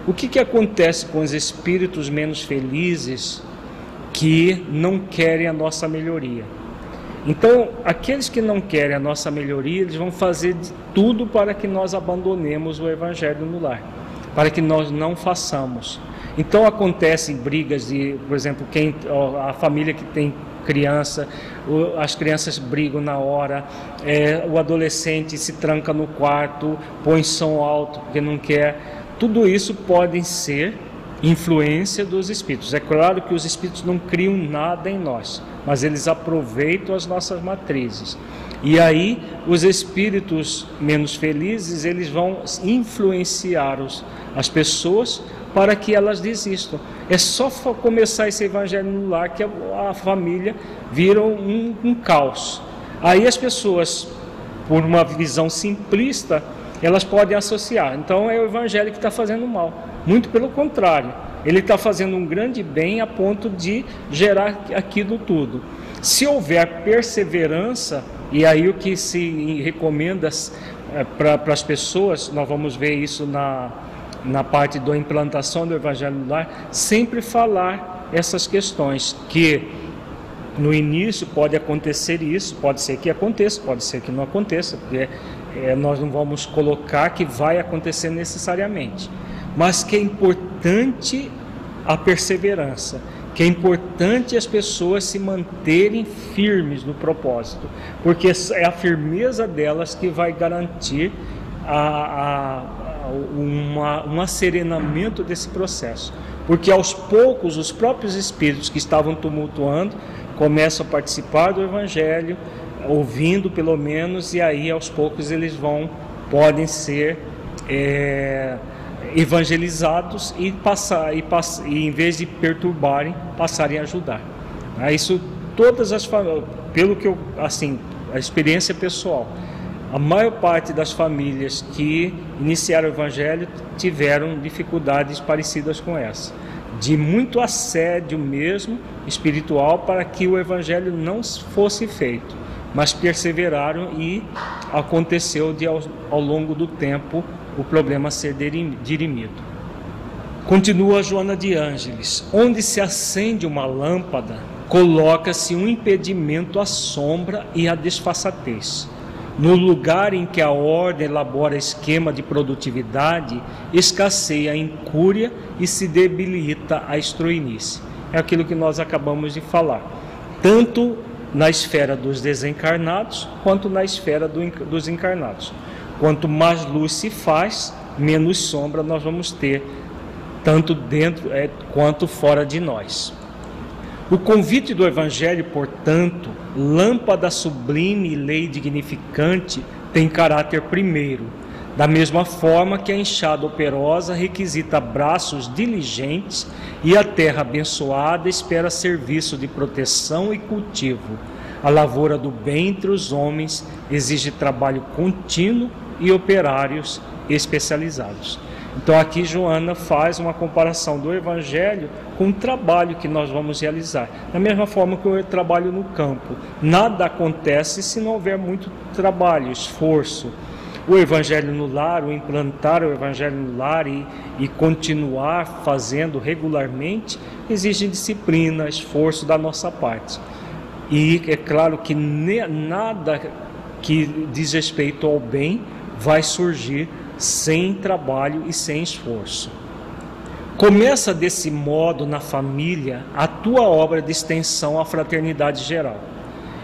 o que, que acontece com os espíritos menos felizes que não querem a nossa melhoria? Então, aqueles que não querem a nossa melhoria, eles vão fazer de tudo para que nós abandonemos o Evangelho no lar, para que nós não façamos. Então acontecem brigas de, por exemplo, quem a família que tem criança, as crianças brigam na hora, é, o adolescente se tranca no quarto, põe som alto porque não quer. Tudo isso podem ser influência dos espíritos. É claro que os espíritos não criam nada em nós, mas eles aproveitam as nossas matrizes. E aí os espíritos menos felizes, eles vão influenciar os, as pessoas para que elas desistam. É só começar esse evangelho no lar que a, família vira um, um caos. Aí as pessoas, por uma visão simplista, elas podem associar. Então é o evangelho que está fazendo mal. Muito pelo contrário, ele está fazendo um grande bem a ponto de gerar aquilo tudo. Se houver perseverança, e aí o que se recomenda é, para as pessoas, nós vamos ver isso na, na parte da implantação do Evangelho no Lar, sempre falar essas questões, que no início pode acontecer isso, pode ser que aconteça, pode ser que não aconteça, porque é, nós não vamos colocar que vai acontecer necessariamente, mas que é importante a perseverança, que é importante as pessoas se manterem firmes no propósito, porque é a firmeza delas que vai garantir a, a uma, um acerenamento desse processo. Porque aos poucos os próprios espíritos que estavam tumultuando começam a participar do Evangelho, ouvindo pelo menos, e aí aos poucos eles vão, podem ser é, evangelizados e passar, e, pass, e em vez de perturbarem, passarem a ajudar. É, isso todas as pelo que eu assim a experiência pessoal a maior parte das famílias que iniciaram o evangelho tiveram dificuldades parecidas com essa, de muito assédio mesmo espiritual para que o evangelho não fosse feito, mas perseveraram e aconteceu de ao, ao longo do tempo o problema ser dirimido. Continua Joana de Ângeles: onde se acende uma lâmpada, coloca-se um impedimento à sombra e à desfaçatez. No lugar em que a ordem elabora esquema de produtividade, escasseia a incúria e se debilita a estroinice. É aquilo que nós acabamos de falar. Tanto na esfera dos desencarnados, quanto na esfera do, dos encarnados. Quanto mais luz se faz, menos sombra nós vamos ter tanto dentro é, quanto fora de nós. O convite do Evangelho, portanto, lâmpada sublime e lei dignificante, tem caráter primeiro, da mesma forma que a enxada operosa requisita braços diligentes e a terra abençoada espera serviço de proteção e cultivo. A lavoura do bem entre os homens exige trabalho contínuo e operários especializados. Então aqui Joana faz uma comparação do evangelho com o trabalho que nós vamos realizar. Da mesma forma que eu trabalho no campo, nada acontece se não houver muito trabalho, esforço. O evangelho no lar, o implantar o evangelho no lar e, e continuar fazendo regularmente, exige disciplina, esforço da nossa parte. E é claro que nada que diz respeito ao bem vai surgir sem trabalho e sem esforço. Começa desse modo na família a tua obra de extensão à fraternidade geral,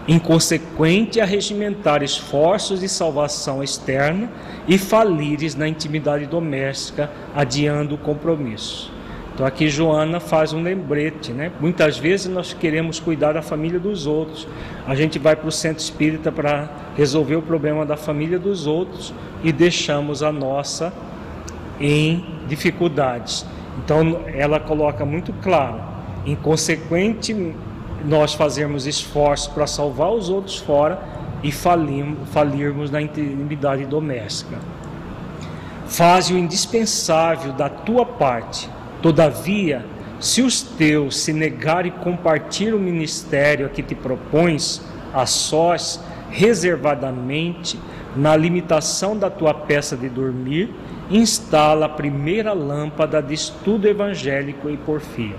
inconsequente a regimentar esforços de salvação externa e falires na intimidade doméstica, adiando o compromisso. Então aqui Joana faz um lembrete, né? Muitas vezes nós queremos cuidar da família dos outros. A gente vai para o centro espírita para resolver o problema da família dos outros e deixamos a nossa em dificuldades. Então ela coloca muito claro, inconsequente nós fazermos esforço para salvar os outros fora e falimos, falirmos na intimidade doméstica. Faz o indispensável da tua parte Todavia, se os teus se negarem compartilhar o ministério a que te propões, a sós, reservadamente, na limitação da tua peça de dormir, instala a primeira lâmpada de estudo evangélico e porfia.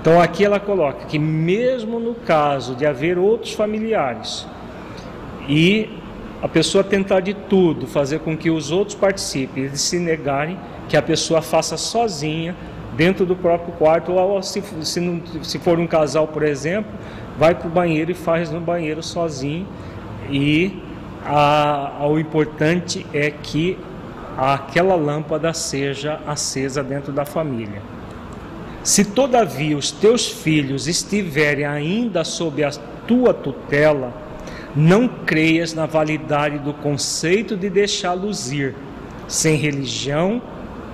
Então aqui ela coloca que mesmo no caso de haver outros familiares e a pessoa tentar de tudo fazer com que os outros participem, eles se negarem, que a pessoa faça sozinha dentro do próprio quarto, ou se, se, não, se for um casal, por exemplo, vai para o banheiro e faz no banheiro sozinho. E a, a, o importante é que aquela lâmpada seja acesa dentro da família. Se todavia os teus filhos estiverem ainda sob a tua tutela, não creias na validade do conceito de deixá-los ir, sem religião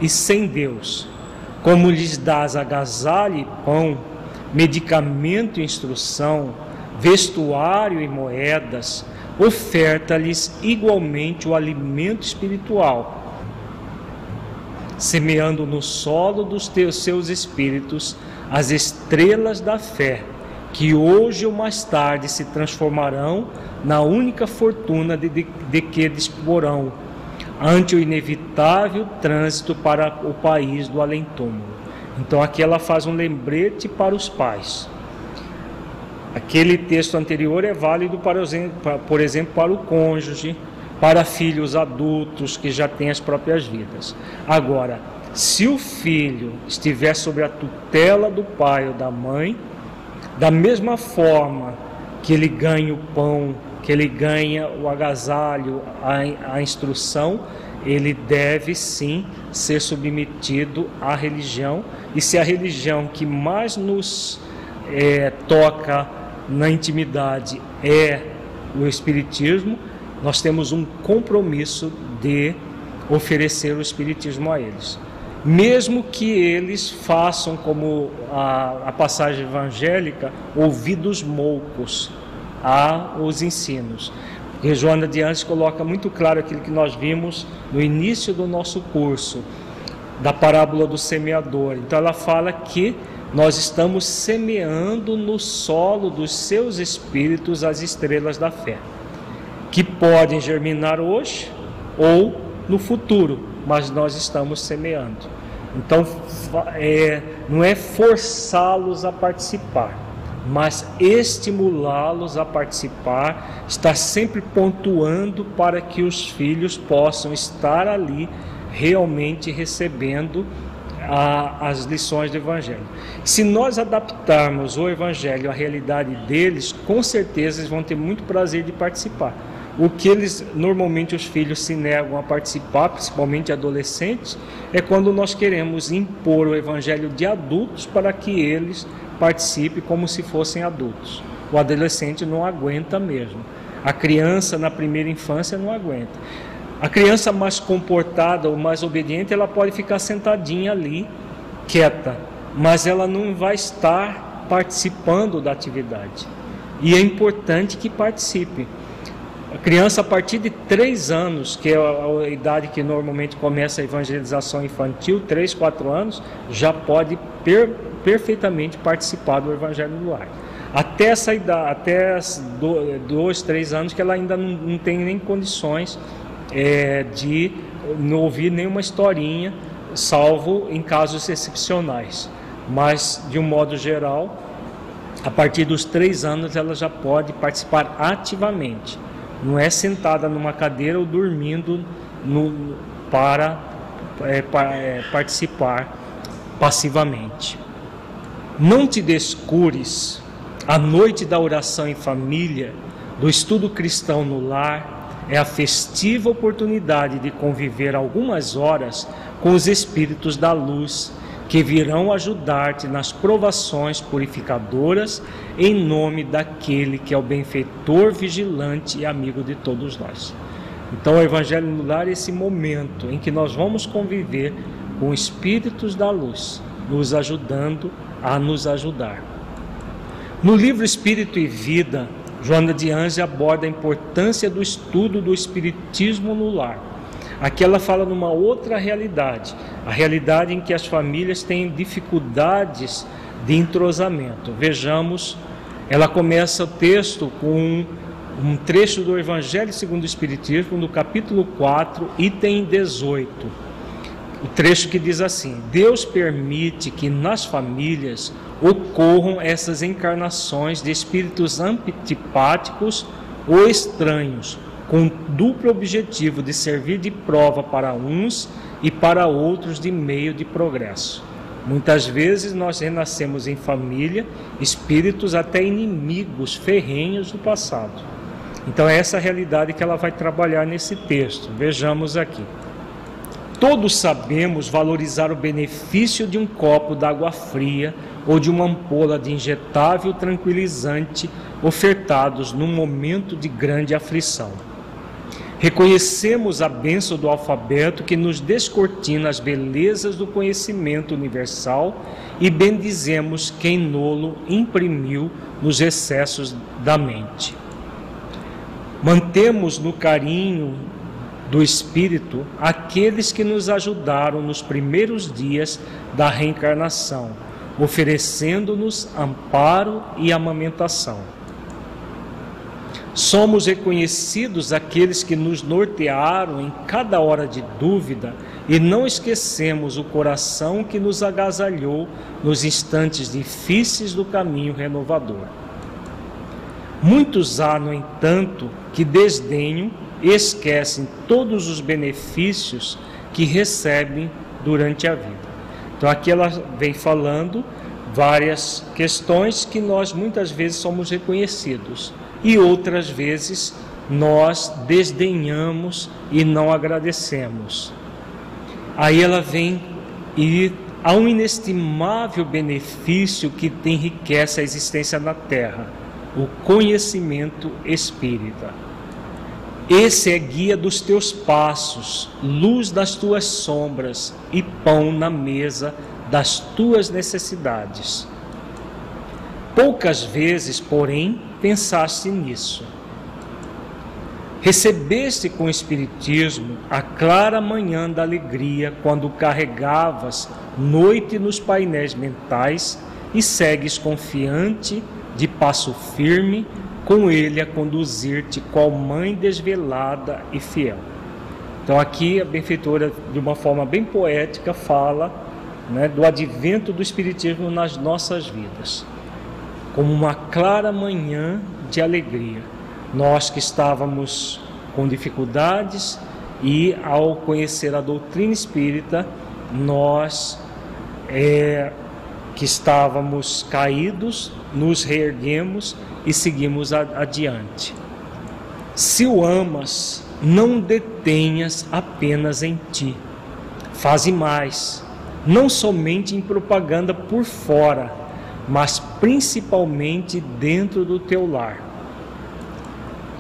e sem Deus como lhes dás agasalho e pão, medicamento e instrução, vestuário e moedas, oferta-lhes igualmente o alimento espiritual, semeando no solo dos teus seus espíritos as estrelas da fé, que hoje ou mais tarde se transformarão na única fortuna de, de, de que disporão ante o inevitável trânsito para o país do além-túmulo. Então aqui ela faz um lembrete para os pais. Aquele texto anterior é válido para, por exemplo, para o cônjuge, para filhos adultos que já têm as próprias vidas. Agora, se o filho estiver sob a tutela do pai ou da mãe, da mesma forma que ele ganha o pão que ele ganha o agasalho, a, a instrução, ele deve sim ser submetido à religião. E se a religião que mais nos é, toca na intimidade é o Espiritismo, nós temos um compromisso de oferecer o Espiritismo a eles. Mesmo que eles façam, como a, a passagem evangélica, ouvidos moucos, aos ensinos. E Joana de Anjos coloca muito claro aquilo que nós vimos no início do nosso curso, da parábola do semeador. Então ela fala que nós estamos semeando no solo dos seus espíritos as estrelas da fé, que podem germinar hoje ou no futuro, mas nós estamos semeando. Então é, não é forçá-los a participar, mas estimulá-los a participar, estar sempre pontuando para que os filhos possam estar ali realmente recebendo a, as lições do Evangelho. Se nós adaptarmos o Evangelho à realidade deles, com certeza eles vão ter muito prazer de participar. o que eles normalmente os filhos se negam a participar, principalmente adolescentes, é quando nós queremos impor o evangelho de adultos para que eles participem como se fossem adultos. O adolescente não aguenta mesmo. A criança na primeira infância não aguenta. A criança mais comportada ou mais obediente, ela pode ficar sentadinha ali, quieta, mas ela não vai estar participando da atividade. E é importante que participe. A criança, a partir de três anos, que é a idade que normalmente começa a evangelização infantil, três, quatro anos, já pode per, perfeitamente participar do evangelho no lar. Até essa idade, até dois, três anos, que ela ainda não, não tem nem condições é, de não ouvir nenhuma historinha, salvo em casos excepcionais. Mas, de um modo geral, a partir dos três anos ela já pode participar ativamente. Não é sentada numa cadeira ou dormindo no, para, é, para é, participar passivamente. Não te descures a noite da oração em família, do estudo cristão no lar, é a festiva oportunidade de conviver algumas horas com os espíritos da luz que virão ajudar-te nas provações purificadoras em nome daquele que é o benfeitor vigilante e amigo de todos nós. Então, o Evangelho no Lar é esse momento em que nós vamos conviver com espíritos da luz, nos ajudando a nos ajudar. No livro Espírito e Vida, Joana de Anjos aborda a importância do estudo do espiritismo no lar. Aqui ela fala numa outra realidade, a realidade em que as famílias têm dificuldades de entrosamento. Vejamos, ela começa o texto com um trecho do Evangelho segundo o Espiritismo, no capítulo 4, item 18. O trecho que diz assim: Deus permite que nas famílias ocorram essas encarnações de espíritos antipáticos ou estranhos, com duplo objetivo de servir de prova para uns e para outros de meio de progresso. Muitas vezes nós renascemos em família, espíritos até inimigos ferrenhos do passado. Então é essa realidade que ela vai trabalhar nesse texto. Vejamos aqui. Todos sabemos valorizar o benefício de um copo d'água fria ou de uma ampola de injetável tranquilizante ofertados num momento de grande aflição. Reconhecemos a bênção do alfabeto que nos descortina as belezas do conhecimento universal e bendizemos quem nolo imprimiu nos excessos da mente. Mantemos no carinho do Espírito aqueles que nos ajudaram nos primeiros dias da reencarnação, oferecendo-nos amparo e amamentação Somos reconhecidos aqueles que nos nortearam em cada hora de dúvida e não esquecemos o coração que nos agasalhou nos instantes difíceis do caminho renovador. Muitos há, no entanto, que desdenham e esquecem todos os benefícios que recebem durante a vida. Então, aqui ela vem falando várias questões que nós muitas vezes somos reconhecidos e outras vezes nós desdenhamos e não agradecemos. Aí ela vem e há um inestimável benefício que enriquece a existência na terra, o conhecimento espírita. Esse é guia dos teus passos, luz das tuas sombras e pão na mesa das tuas necessidades. Poucas vezes, porém, pensaste nisso. Recebeste com o Espiritismo a clara manhã da alegria quando carregavas noite nos painéis mentais e segues confiante, de passo firme, com ele a conduzir-te qual mãe desvelada e fiel. Então aqui a benfeitora, de uma forma bem poética, fala né, do advento do Espiritismo nas nossas vidas como uma clara manhã de alegria. Nós que estávamos com dificuldades e ao conhecer a doutrina espírita, nós é, que estávamos caídos, nos reerguemos e seguimos adiante. Se o amas, não detenhas apenas em ti. Faze mais, não somente em propaganda por fora, mas principalmente dentro do teu lar.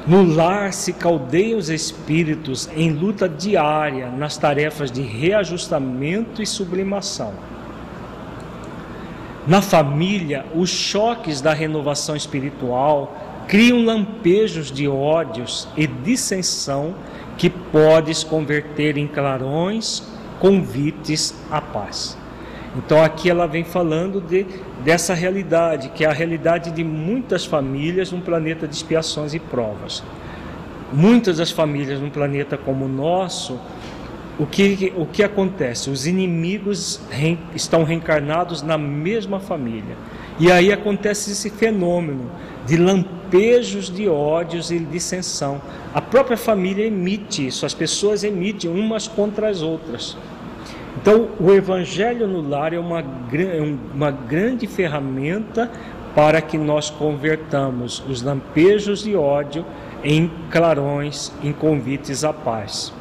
No lar se caldeiam os espíritos em luta diária nas tarefas de reajustamento e sublimação. Na família, os choques da renovação espiritual criam lampejos de ódios e dissensão que podes converter em clarões, convites à paz. Então aqui ela vem falando de, dessa realidade, que é a realidade de muitas famílias num planeta de expiações e provas. Muitas das famílias num planeta como o nosso, o que, o que acontece? Os inimigos re, estão reencarnados na mesma família. E aí acontece esse fenômeno de lampejos de ódios e dissensão. A própria família emite isso, as pessoas emitem umas contra as outras. Então, o Evangelho no lar é uma, é uma grande ferramenta para que nós convertamos os lampejos de ódio em clarões, em convites à paz.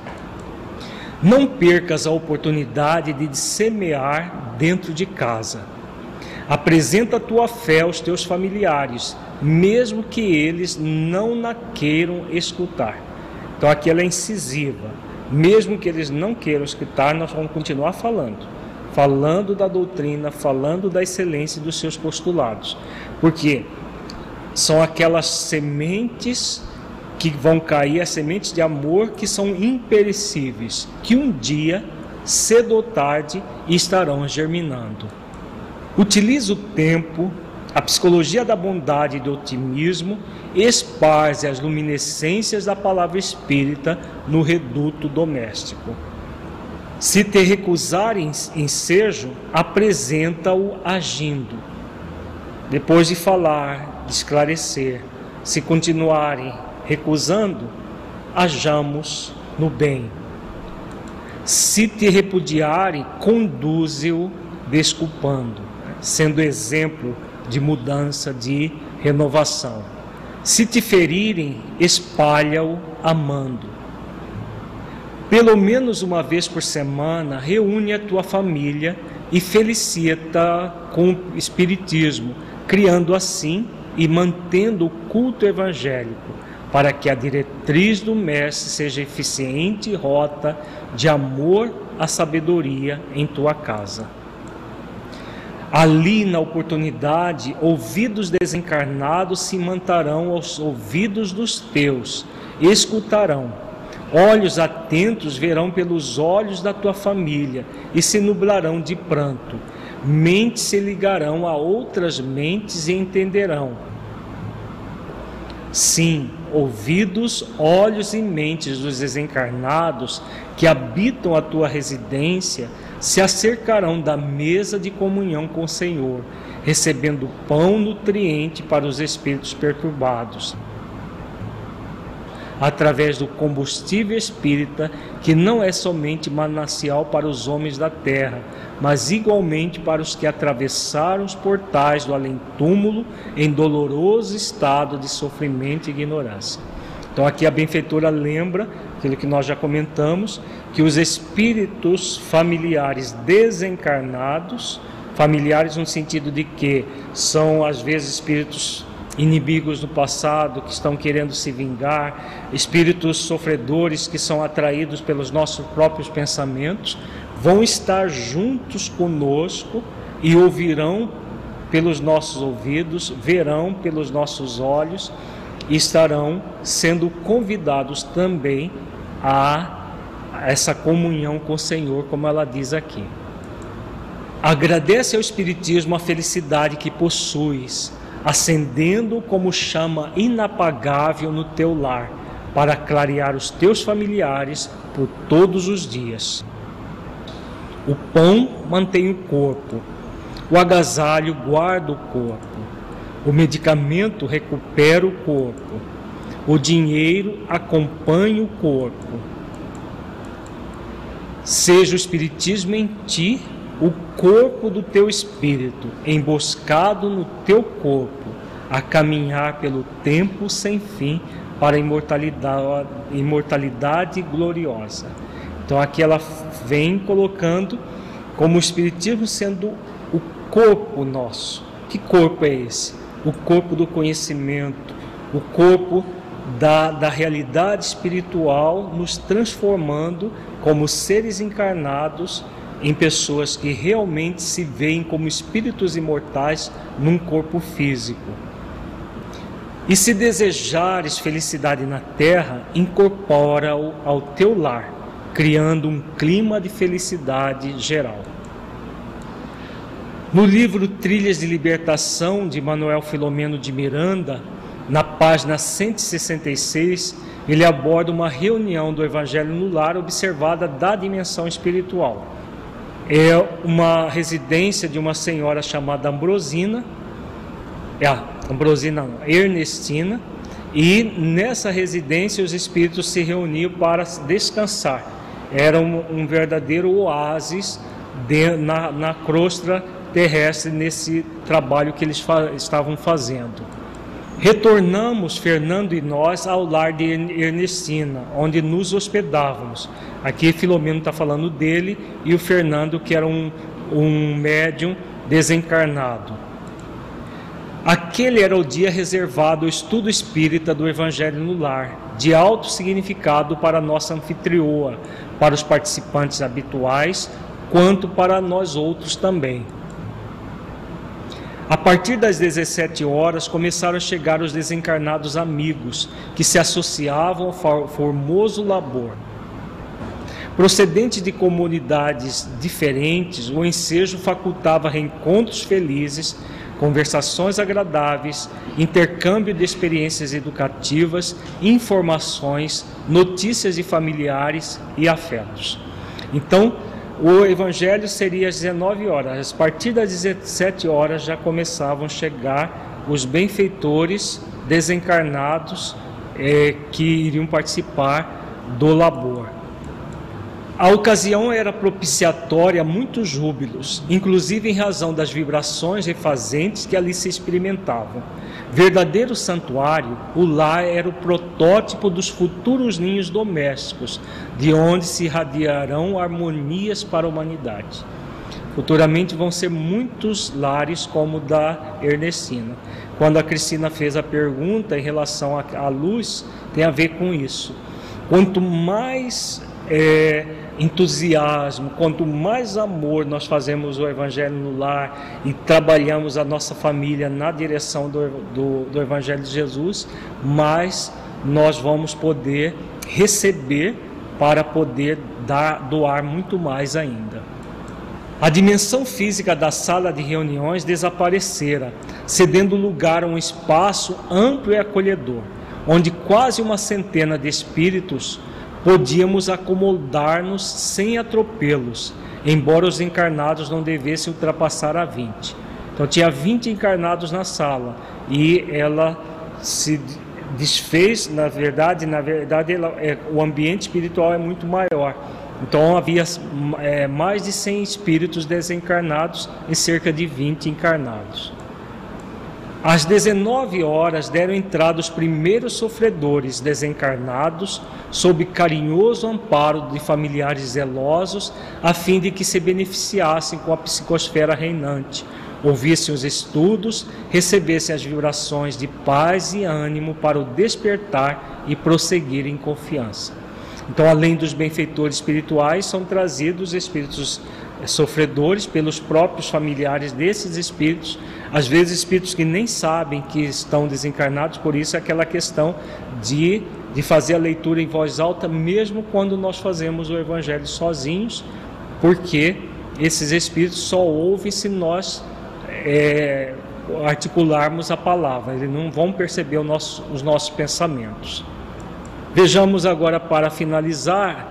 Não percas a oportunidade de semear dentro de casa. Apresenta a tua fé aos teus familiares, mesmo que eles não na queiram escutar. Então aqui ela é incisiva mesmo que eles não queiram escutar, nós vamos continuar falando. Falando da doutrina, falando da excelência dos seus postulados. Porque são aquelas sementes que vão cair, as sementes de amor que são imperecíveis, que um dia, cedo ou tarde, estarão germinando. Utilize o tempo, a psicologia da bondade e do otimismo esparze as luminescências da palavra espírita no reduto doméstico. Se te recusarem ensejo, apresenta-o agindo. Depois de falar, de esclarecer, se continuarem recusando, hajamos no bem. Se te repudiarem, conduze-o desculpando, sendo exemplo de mudança, de renovação. Se te ferirem, espalha-o amando. Pelo menos uma vez por semana, reúne a tua família e felicita com o Espiritismo, criando assim e mantendo o culto evangélico, para que a diretriz do Mestre seja eficiente rota de amor à sabedoria em tua casa. Ali, na oportunidade, ouvidos desencarnados se mantarão aos ouvidos dos teus, escutarão. Olhos atentos verão pelos olhos da tua família e se nublarão de pranto. Mentes se ligarão a outras mentes e entenderão. Sim, ouvidos, olhos e mentes dos desencarnados que habitam a tua residência se acercarão da mesa de comunhão com o Senhor, recebendo pão nutriente para os espíritos perturbados. Através do combustível espírita, que não é somente manancial para os homens da terra, mas igualmente para os que atravessaram os portais do além-túmulo em doloroso estado de sofrimento e ignorância. Então, aqui a benfeitora lembra aquilo que nós já comentamos, que os espíritos familiares desencarnados, familiares no sentido de que são às vezes espíritos inimigos do passado que estão querendo se vingar, espíritos sofredores que são atraídos pelos nossos próprios pensamentos, vão estar juntos conosco e ouvirão pelos nossos ouvidos, verão pelos nossos olhos e estarão sendo convidados também a essa comunhão com o Senhor, como ela diz aqui. Agradece ao Espiritismo a felicidade que possuis, acendendo como chama inapagável no teu lar, para clarear os teus familiares por todos os dias. O pão mantém o corpo, o agasalho guarda o corpo, o medicamento recupera o corpo, o dinheiro acompanha o corpo. Seja o Espiritismo em ti o corpo do teu espírito, emboscado no teu corpo, a caminhar pelo tempo sem fim para a imortalidade, imortalidade gloriosa. Então aqui ela vem colocando como o Espiritismo sendo o corpo nosso. Que corpo é esse? O corpo do conhecimento, o corpo da, da realidade espiritual, nos transformando como seres encarnados em pessoas que realmente se veem como espíritos imortais num corpo físico. E se desejares felicidade na terra, incorpora-o ao teu lar, criando um clima de felicidade geral. No livro Trilhas de Libertação de Manuel Filomeno de Miranda, na página 166, ele aborda uma reunião do Evangelho no lar observada da dimensão espiritual. É uma residência de uma senhora chamada Ambrosina, é a Ambrosina não, Ernestina, e nessa residência os espíritos se reuniam para descansar. Era um, um verdadeiro oásis de, na, na crosta terrestre nesse trabalho que eles fa estavam fazendo. Retornamos, Fernando e nós, ao lar de Ernestina, onde nos hospedávamos. Aqui Filomeno está falando dele e o Fernando, que era um, um médium desencarnado. Aquele era o dia reservado ao estudo espírita do Evangelho no lar, de alto significado para a nossa anfitrioa, para os participantes habituais, quanto para nós outros também. A partir das 17 horas começaram a chegar os desencarnados amigos que se associavam ao formoso labor. Procedente de comunidades diferentes, o ensejo facultava reencontros felizes, conversações agradáveis, intercâmbio de experiências educativas, informações, notícias de familiares e afetos. Então, o evangelho seria às 19 horas. A partir das 17 horas já começavam a chegar os benfeitores desencarnados eh, que iriam participar do labor. A ocasião era propiciatória a muitos júbilos, inclusive em razão das vibrações refazentes que ali se experimentavam. Verdadeiro santuário, o lar era o protótipo dos futuros ninhos domésticos, de onde se irradiarão harmonias para a humanidade. Futuramente vão ser muitos lares como o da Ernestina. Quando a Cristina fez a pergunta em relação à luz, tem a ver com isso. Quanto mais é, entusiasmo, quanto mais amor nós fazemos o Evangelho no lar e trabalhamos a nossa família na direção do, do, do Evangelho de Jesus, mais nós vamos poder receber para poder dar, doar muito mais ainda. A dimensão física da sala de reuniões desaparecera, cedendo lugar a um espaço amplo e acolhedor, onde quase uma centena de espíritos podíamos acomodar-nos sem atropelos, embora os encarnados não devessem ultrapassar a 20. Então tinha 20 encarnados na sala e ela se desfez, na verdade, na verdade ela, é, o ambiente espiritual é muito maior. Então havia é, mais de 100 espíritos desencarnados e cerca de 20 encarnados. Às 19 horas deram entrada os primeiros sofredores desencarnados, sob carinhoso amparo de familiares zelosos, a fim de que se beneficiassem com a psicosfera reinante, ouvissem os estudos, recebessem as vibrações de paz e ânimo para o despertar e prosseguir em confiança. Então, além dos benfeitores espirituais, são trazidos espíritos sofredores pelos próprios familiares desses espíritos, às vezes espíritos que nem sabem que estão desencarnados, por isso é aquela questão de, de fazer a leitura em voz alta, mesmo quando nós fazemos o evangelho sozinhos, porque esses espíritos só ouvem se nós é, articularmos a palavra, eles não vão perceber nosso, os nossos pensamentos. Vejamos agora para finalizar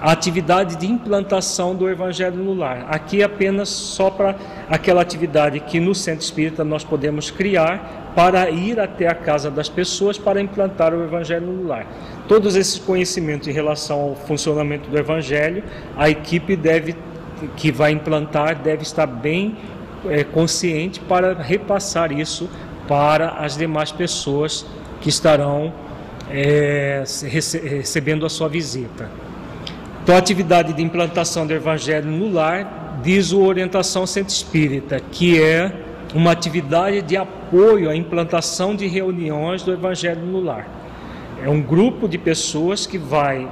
a atividade de implantação do Evangelho no lar. Aqui apenas só para aquela atividade que no centro espírita nós podemos criar para ir até a casa das pessoas para implantar o Evangelho no lar. Todos esses conhecimentos em relação ao funcionamento do Evangelho, a equipe deve que vai implantar deve estar bem é, consciente para repassar isso para as demais pessoas que estarão é, recebendo a sua visita. Então, a atividade de implantação do Evangelho no lar diz o Orientação Centro Espírita, que é uma atividade de apoio à implantação de reuniões do Evangelho no lar. É um grupo de pessoas que vai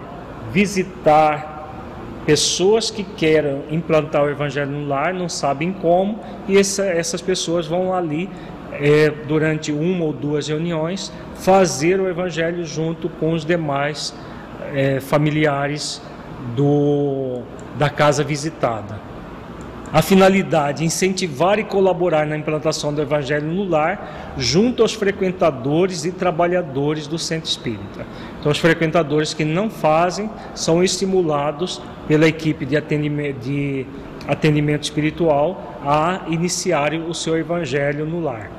visitar pessoas que querem implantar o Evangelho no lar, não sabem como, e essa, essas pessoas vão ali é, durante uma ou duas reuniões fazer o Evangelho junto com os demais é, familiares do, da casa visitada. A finalidade: incentivar e colaborar na implantação do Evangelho no lar, junto aos frequentadores e trabalhadores do centro espírita. Então, os frequentadores que não fazem são estimulados pela equipe de atendimento, de atendimento espiritual a iniciarem o seu Evangelho no lar.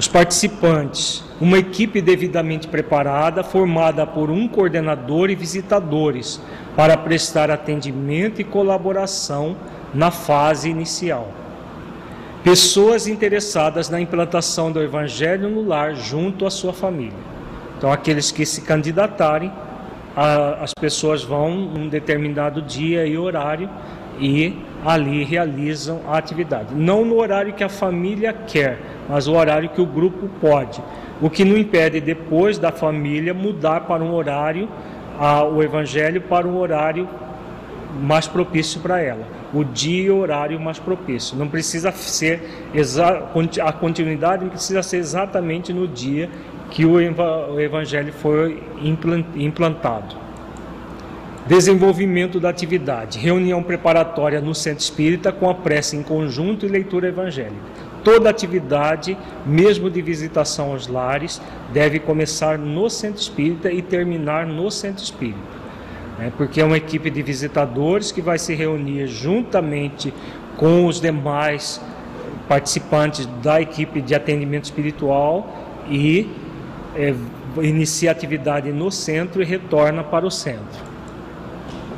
Os participantes, uma equipe devidamente preparada, formada por um coordenador e visitadores, para prestar atendimento e colaboração na fase inicial. Pessoas interessadas na implantação do Evangelho no lar junto à sua família. Então, aqueles que se candidatarem, a, as pessoas vão num determinado dia e horário e ali realizam a atividade. Não no horário que a família quer, mas o horário que o grupo pode. O que não impede depois da família mudar para um horário, a, o evangelho para um horário mais propício para ela, o dia e o horário mais propício. Não precisa ser a continuidade não precisa ser exatamente no dia que o evangelho foi implantado. Desenvolvimento da atividade, reunião preparatória no centro espírita com a prece em conjunto e leitura evangélica. Toda atividade, mesmo de visitação aos lares, deve começar no centro espírita e terminar no centro espírita né, porque é uma equipe de visitadores que vai se reunir juntamente com os demais participantes da equipe de atendimento espiritual e é, inicia a atividade no centro e retorna para o centro.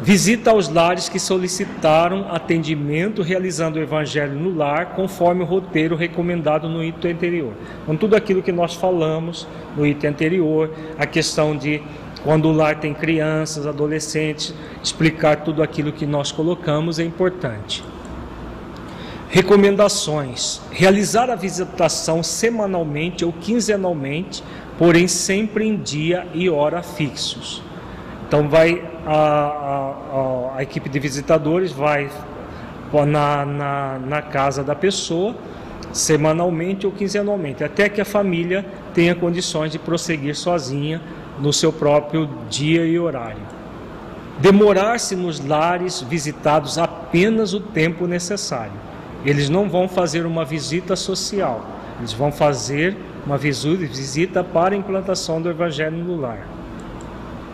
Visita aos lares que solicitaram atendimento, realizando o evangelho no lar, conforme o roteiro recomendado no item anterior. Então, tudo aquilo que nós falamos no item anterior, a questão de quando o lar tem crianças, adolescentes, explicar tudo aquilo que nós colocamos é importante. Recomendações: realizar a visitação semanalmente ou quinzenalmente, porém sempre em dia e hora fixos. Então vai a, a, a equipe de visitadores vai na, na, na casa da pessoa semanalmente ou quinzenalmente, até que a família tenha condições de prosseguir sozinha no seu próprio dia e horário. Demorar-se nos lares visitados apenas o tempo necessário. Eles não vão fazer uma visita social, eles vão fazer uma visita para a implantação do Evangelho no lar.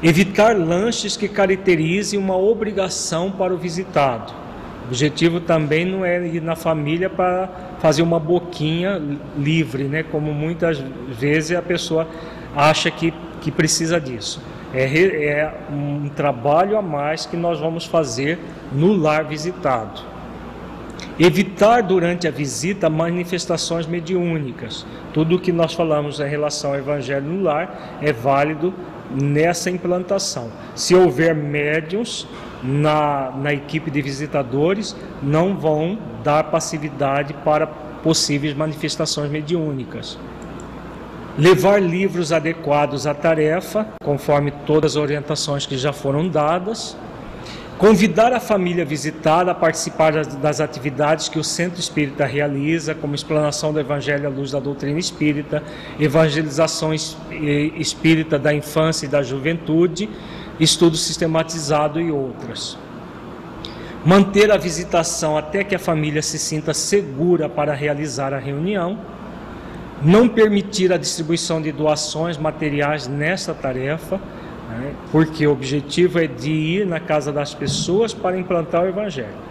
Evitar lanches que caracterizem uma obrigação para o visitado. O objetivo também não é ir na família para fazer uma boquinha livre, né? como muitas vezes a pessoa acha que que precisa disso. É, é um trabalho a mais que nós vamos fazer no lar visitado. Evitar durante a visita manifestações mediúnicas. Tudo o que nós falamos em relação ao Evangelho no lar é válido nessa implantação. Se houver médiums na, na equipe de visitadores, não vão dar passividade para possíveis manifestações mediúnicas levar livros adequados à tarefa, conforme todas as orientações que já foram dadas, convidar a família visitada a participar das atividades que o Centro Espírita realiza, como explanação do Evangelho à luz da doutrina espírita, evangelização espírita da infância e da juventude, estudo sistematizado e outras. Manter a visitação até que a família se sinta segura para realizar a reunião não permitir a distribuição de doações materiais nessa tarefa, né, porque o objetivo é de ir na casa das pessoas para implantar o Evangelho.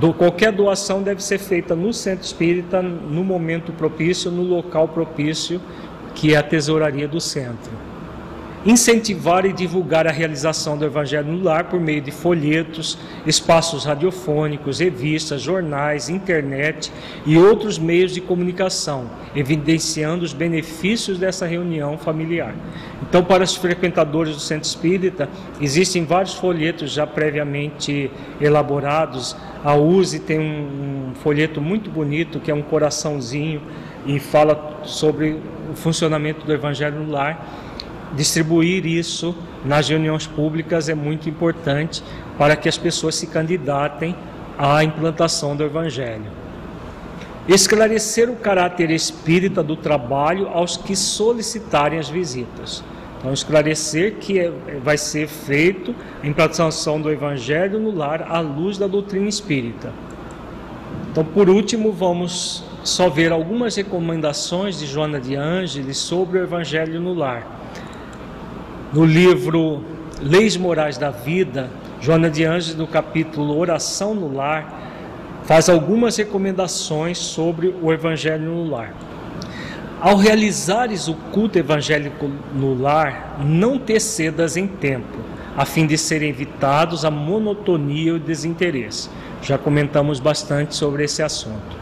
Do, qualquer doação deve ser feita no centro espírita, no momento propício, no local propício, que é a tesouraria do centro incentivar e divulgar a realização do Evangelho no lar por meio de folhetos, espaços radiofônicos, revistas, jornais, internet e outros meios de comunicação, evidenciando os benefícios dessa reunião familiar. Então, para os frequentadores do centro espírita, existem vários folhetos já previamente elaborados. A USE tem um, um folheto muito bonito, que é um coraçãozinho, e fala sobre o funcionamento do Evangelho no lar. Distribuir isso nas reuniões públicas é muito importante para que as pessoas se candidatem à implantação do Evangelho. Esclarecer o caráter espírita do trabalho aos que solicitarem as visitas. Então, esclarecer que é, vai ser feito a implantação do Evangelho no lar à luz da doutrina espírita. Então, por último, vamos só ver algumas recomendações de Joana de Ângeles sobre o Evangelho no lar. No livro Leis Morais da Vida, Joana de Ângeles, no capítulo Oração no Lar, faz algumas recomendações sobre o Evangelho no lar. Ao realizares o culto evangélico no lar, não te cedas em tempo, a fim de serem evitados a monotonia e o desinteresse. Já comentamos bastante sobre esse assunto.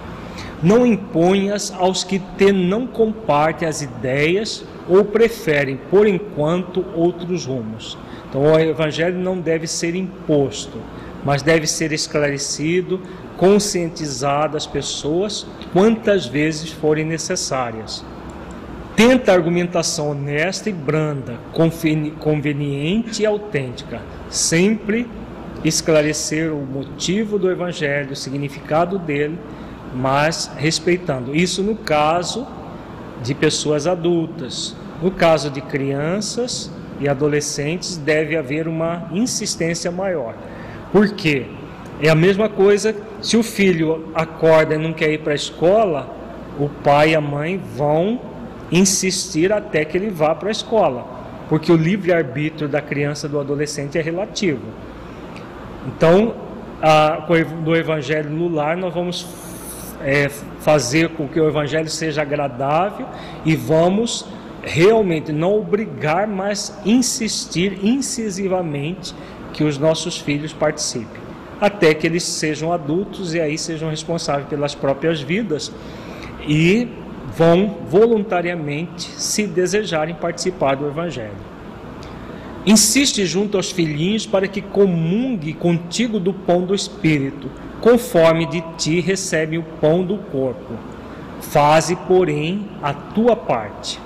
Não imponhas aos que te não compartem as ideias ou preferem, por enquanto, outros rumos. Então, o evangelho não deve ser imposto, mas deve ser esclarecido, conscientizado as pessoas quantas vezes forem necessárias. Tenta argumentação honesta e branda, conveniente e autêntica, sempre esclarecer o motivo do evangelho, o significado dele, mas respeitando. Isso no caso de pessoas adultas. No caso de crianças e adolescentes, deve haver uma insistência maior. Por quê? É a mesma coisa se o filho acorda e não quer ir para a escola, o pai e a mãe vão insistir até que ele vá para a escola, porque o livre-arbítrio da criança e do adolescente é relativo. Então, a, no Evangelho no lar, nós vamos é, fazer com que o Evangelho seja agradável e vamos realmente não obrigar, mas insistir incisivamente que os nossos filhos participem, até que eles sejam adultos e aí sejam responsáveis pelas próprias vidas e vão voluntariamente, se desejarem, participar do Evangelho. Insiste junto aos filhinhos para que comungue contigo do pão do Espírito, conforme de ti recebe o pão do corpo. Faze, porém, a tua parte.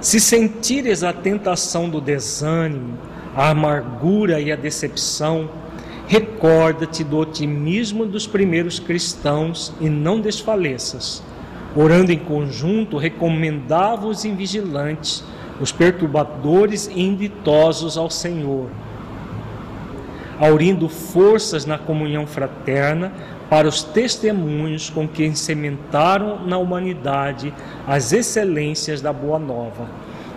Se sentires a tentação do desânimo, a amargura e a decepção, recorda-te do otimismo dos primeiros cristãos e não desfaleças. Orando em conjunto, recomendava os invigilantes, os perturbadores e inditosos ao Senhor, aurindo forças na comunhão fraterna para os testemunhos com que sementaram na humanidade as excelências da Boa Nova,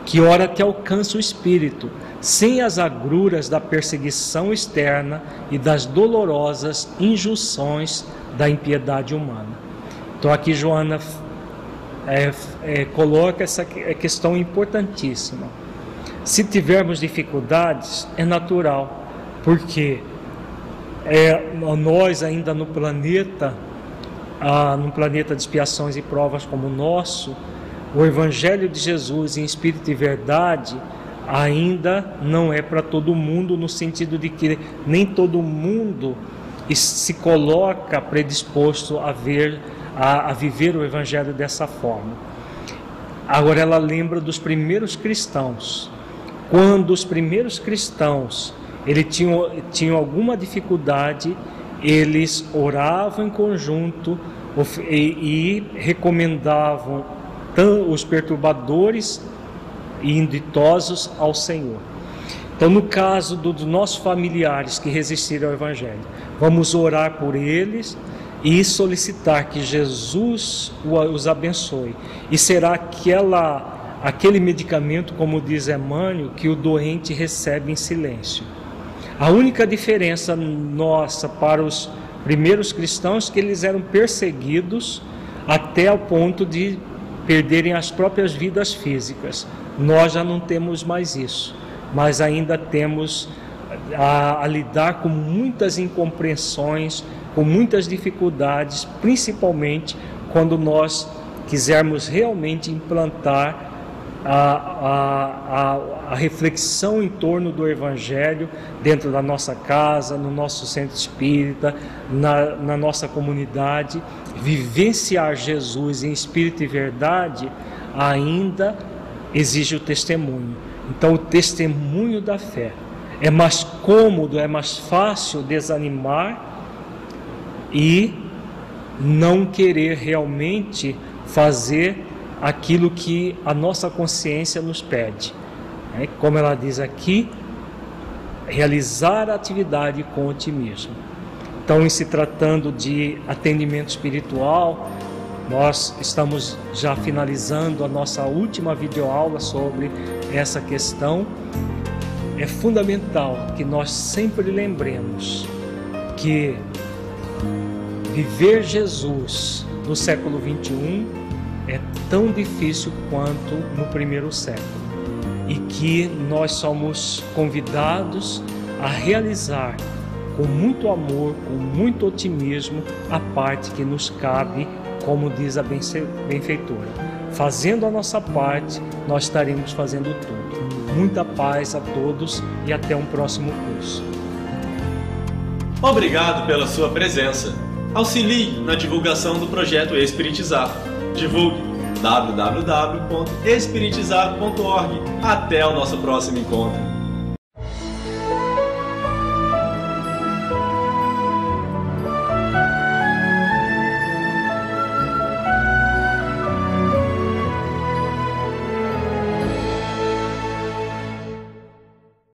que ora te alcança o Espírito, sem as agruras da perseguição externa e das dolorosas injunções da impiedade humana. Então aqui Joana é, é, coloca essa questão importantíssima. Se tivermos dificuldades, é natural, porque é, nós ainda no planeta, ah, num planeta de expiações e provas como o nosso, o Evangelho de Jesus em espírito e verdade ainda não é para todo mundo, no sentido de que nem todo mundo se coloca predisposto a ver a, a viver o Evangelho dessa forma. Agora ela lembra dos primeiros cristãos. Quando os primeiros cristãos ele tinham, tinham alguma dificuldade, eles oravam em conjunto e, e recomendavam os perturbadores e inditosos ao Senhor. Então, no caso dos nossos familiares que resistiram ao Evangelho, vamos orar por eles e solicitar que Jesus os abençoe. E será aquela, aquele medicamento, como diz Emmanuel, que o doente recebe em silêncio. A única diferença nossa para os primeiros cristãos é que eles eram perseguidos até o ponto de perderem as próprias vidas físicas. Nós já não temos mais isso, mas ainda temos a, a lidar com muitas incompreensões, com muitas dificuldades, principalmente quando nós quisermos realmente implantar a, a, a, reflexão em torno do Evangelho dentro da nossa casa, no nosso centro espírita, na, na nossa comunidade, vivenciar Jesus em espírito e verdade, ainda exige o testemunho. Então, o testemunho da fé. É mais cômodo, é mais fácil desanimar e não querer realmente fazer aquilo que a nossa consciência nos pede. É, como ela diz aqui, realizar a atividade com otimismo. Então, em se tratando de atendimento espiritual, nós estamos já finalizando a nossa última videoaula sobre essa questão. É fundamental que nós sempre lembremos que viver Jesus no século 21 é tão difícil quanto no primeiro século e que nós somos convidados a realizar com muito amor, com muito otimismo, a parte que nos cabe, como diz a benfeitora. Fazendo a nossa parte, nós estaremos fazendo tudo. Muita paz a todos e até um próximo curso. Obrigado pela sua presença. Auxilie na divulgação do projeto Espiritizar. Divulgue www.espiritizar.org. Até o nosso próximo encontro.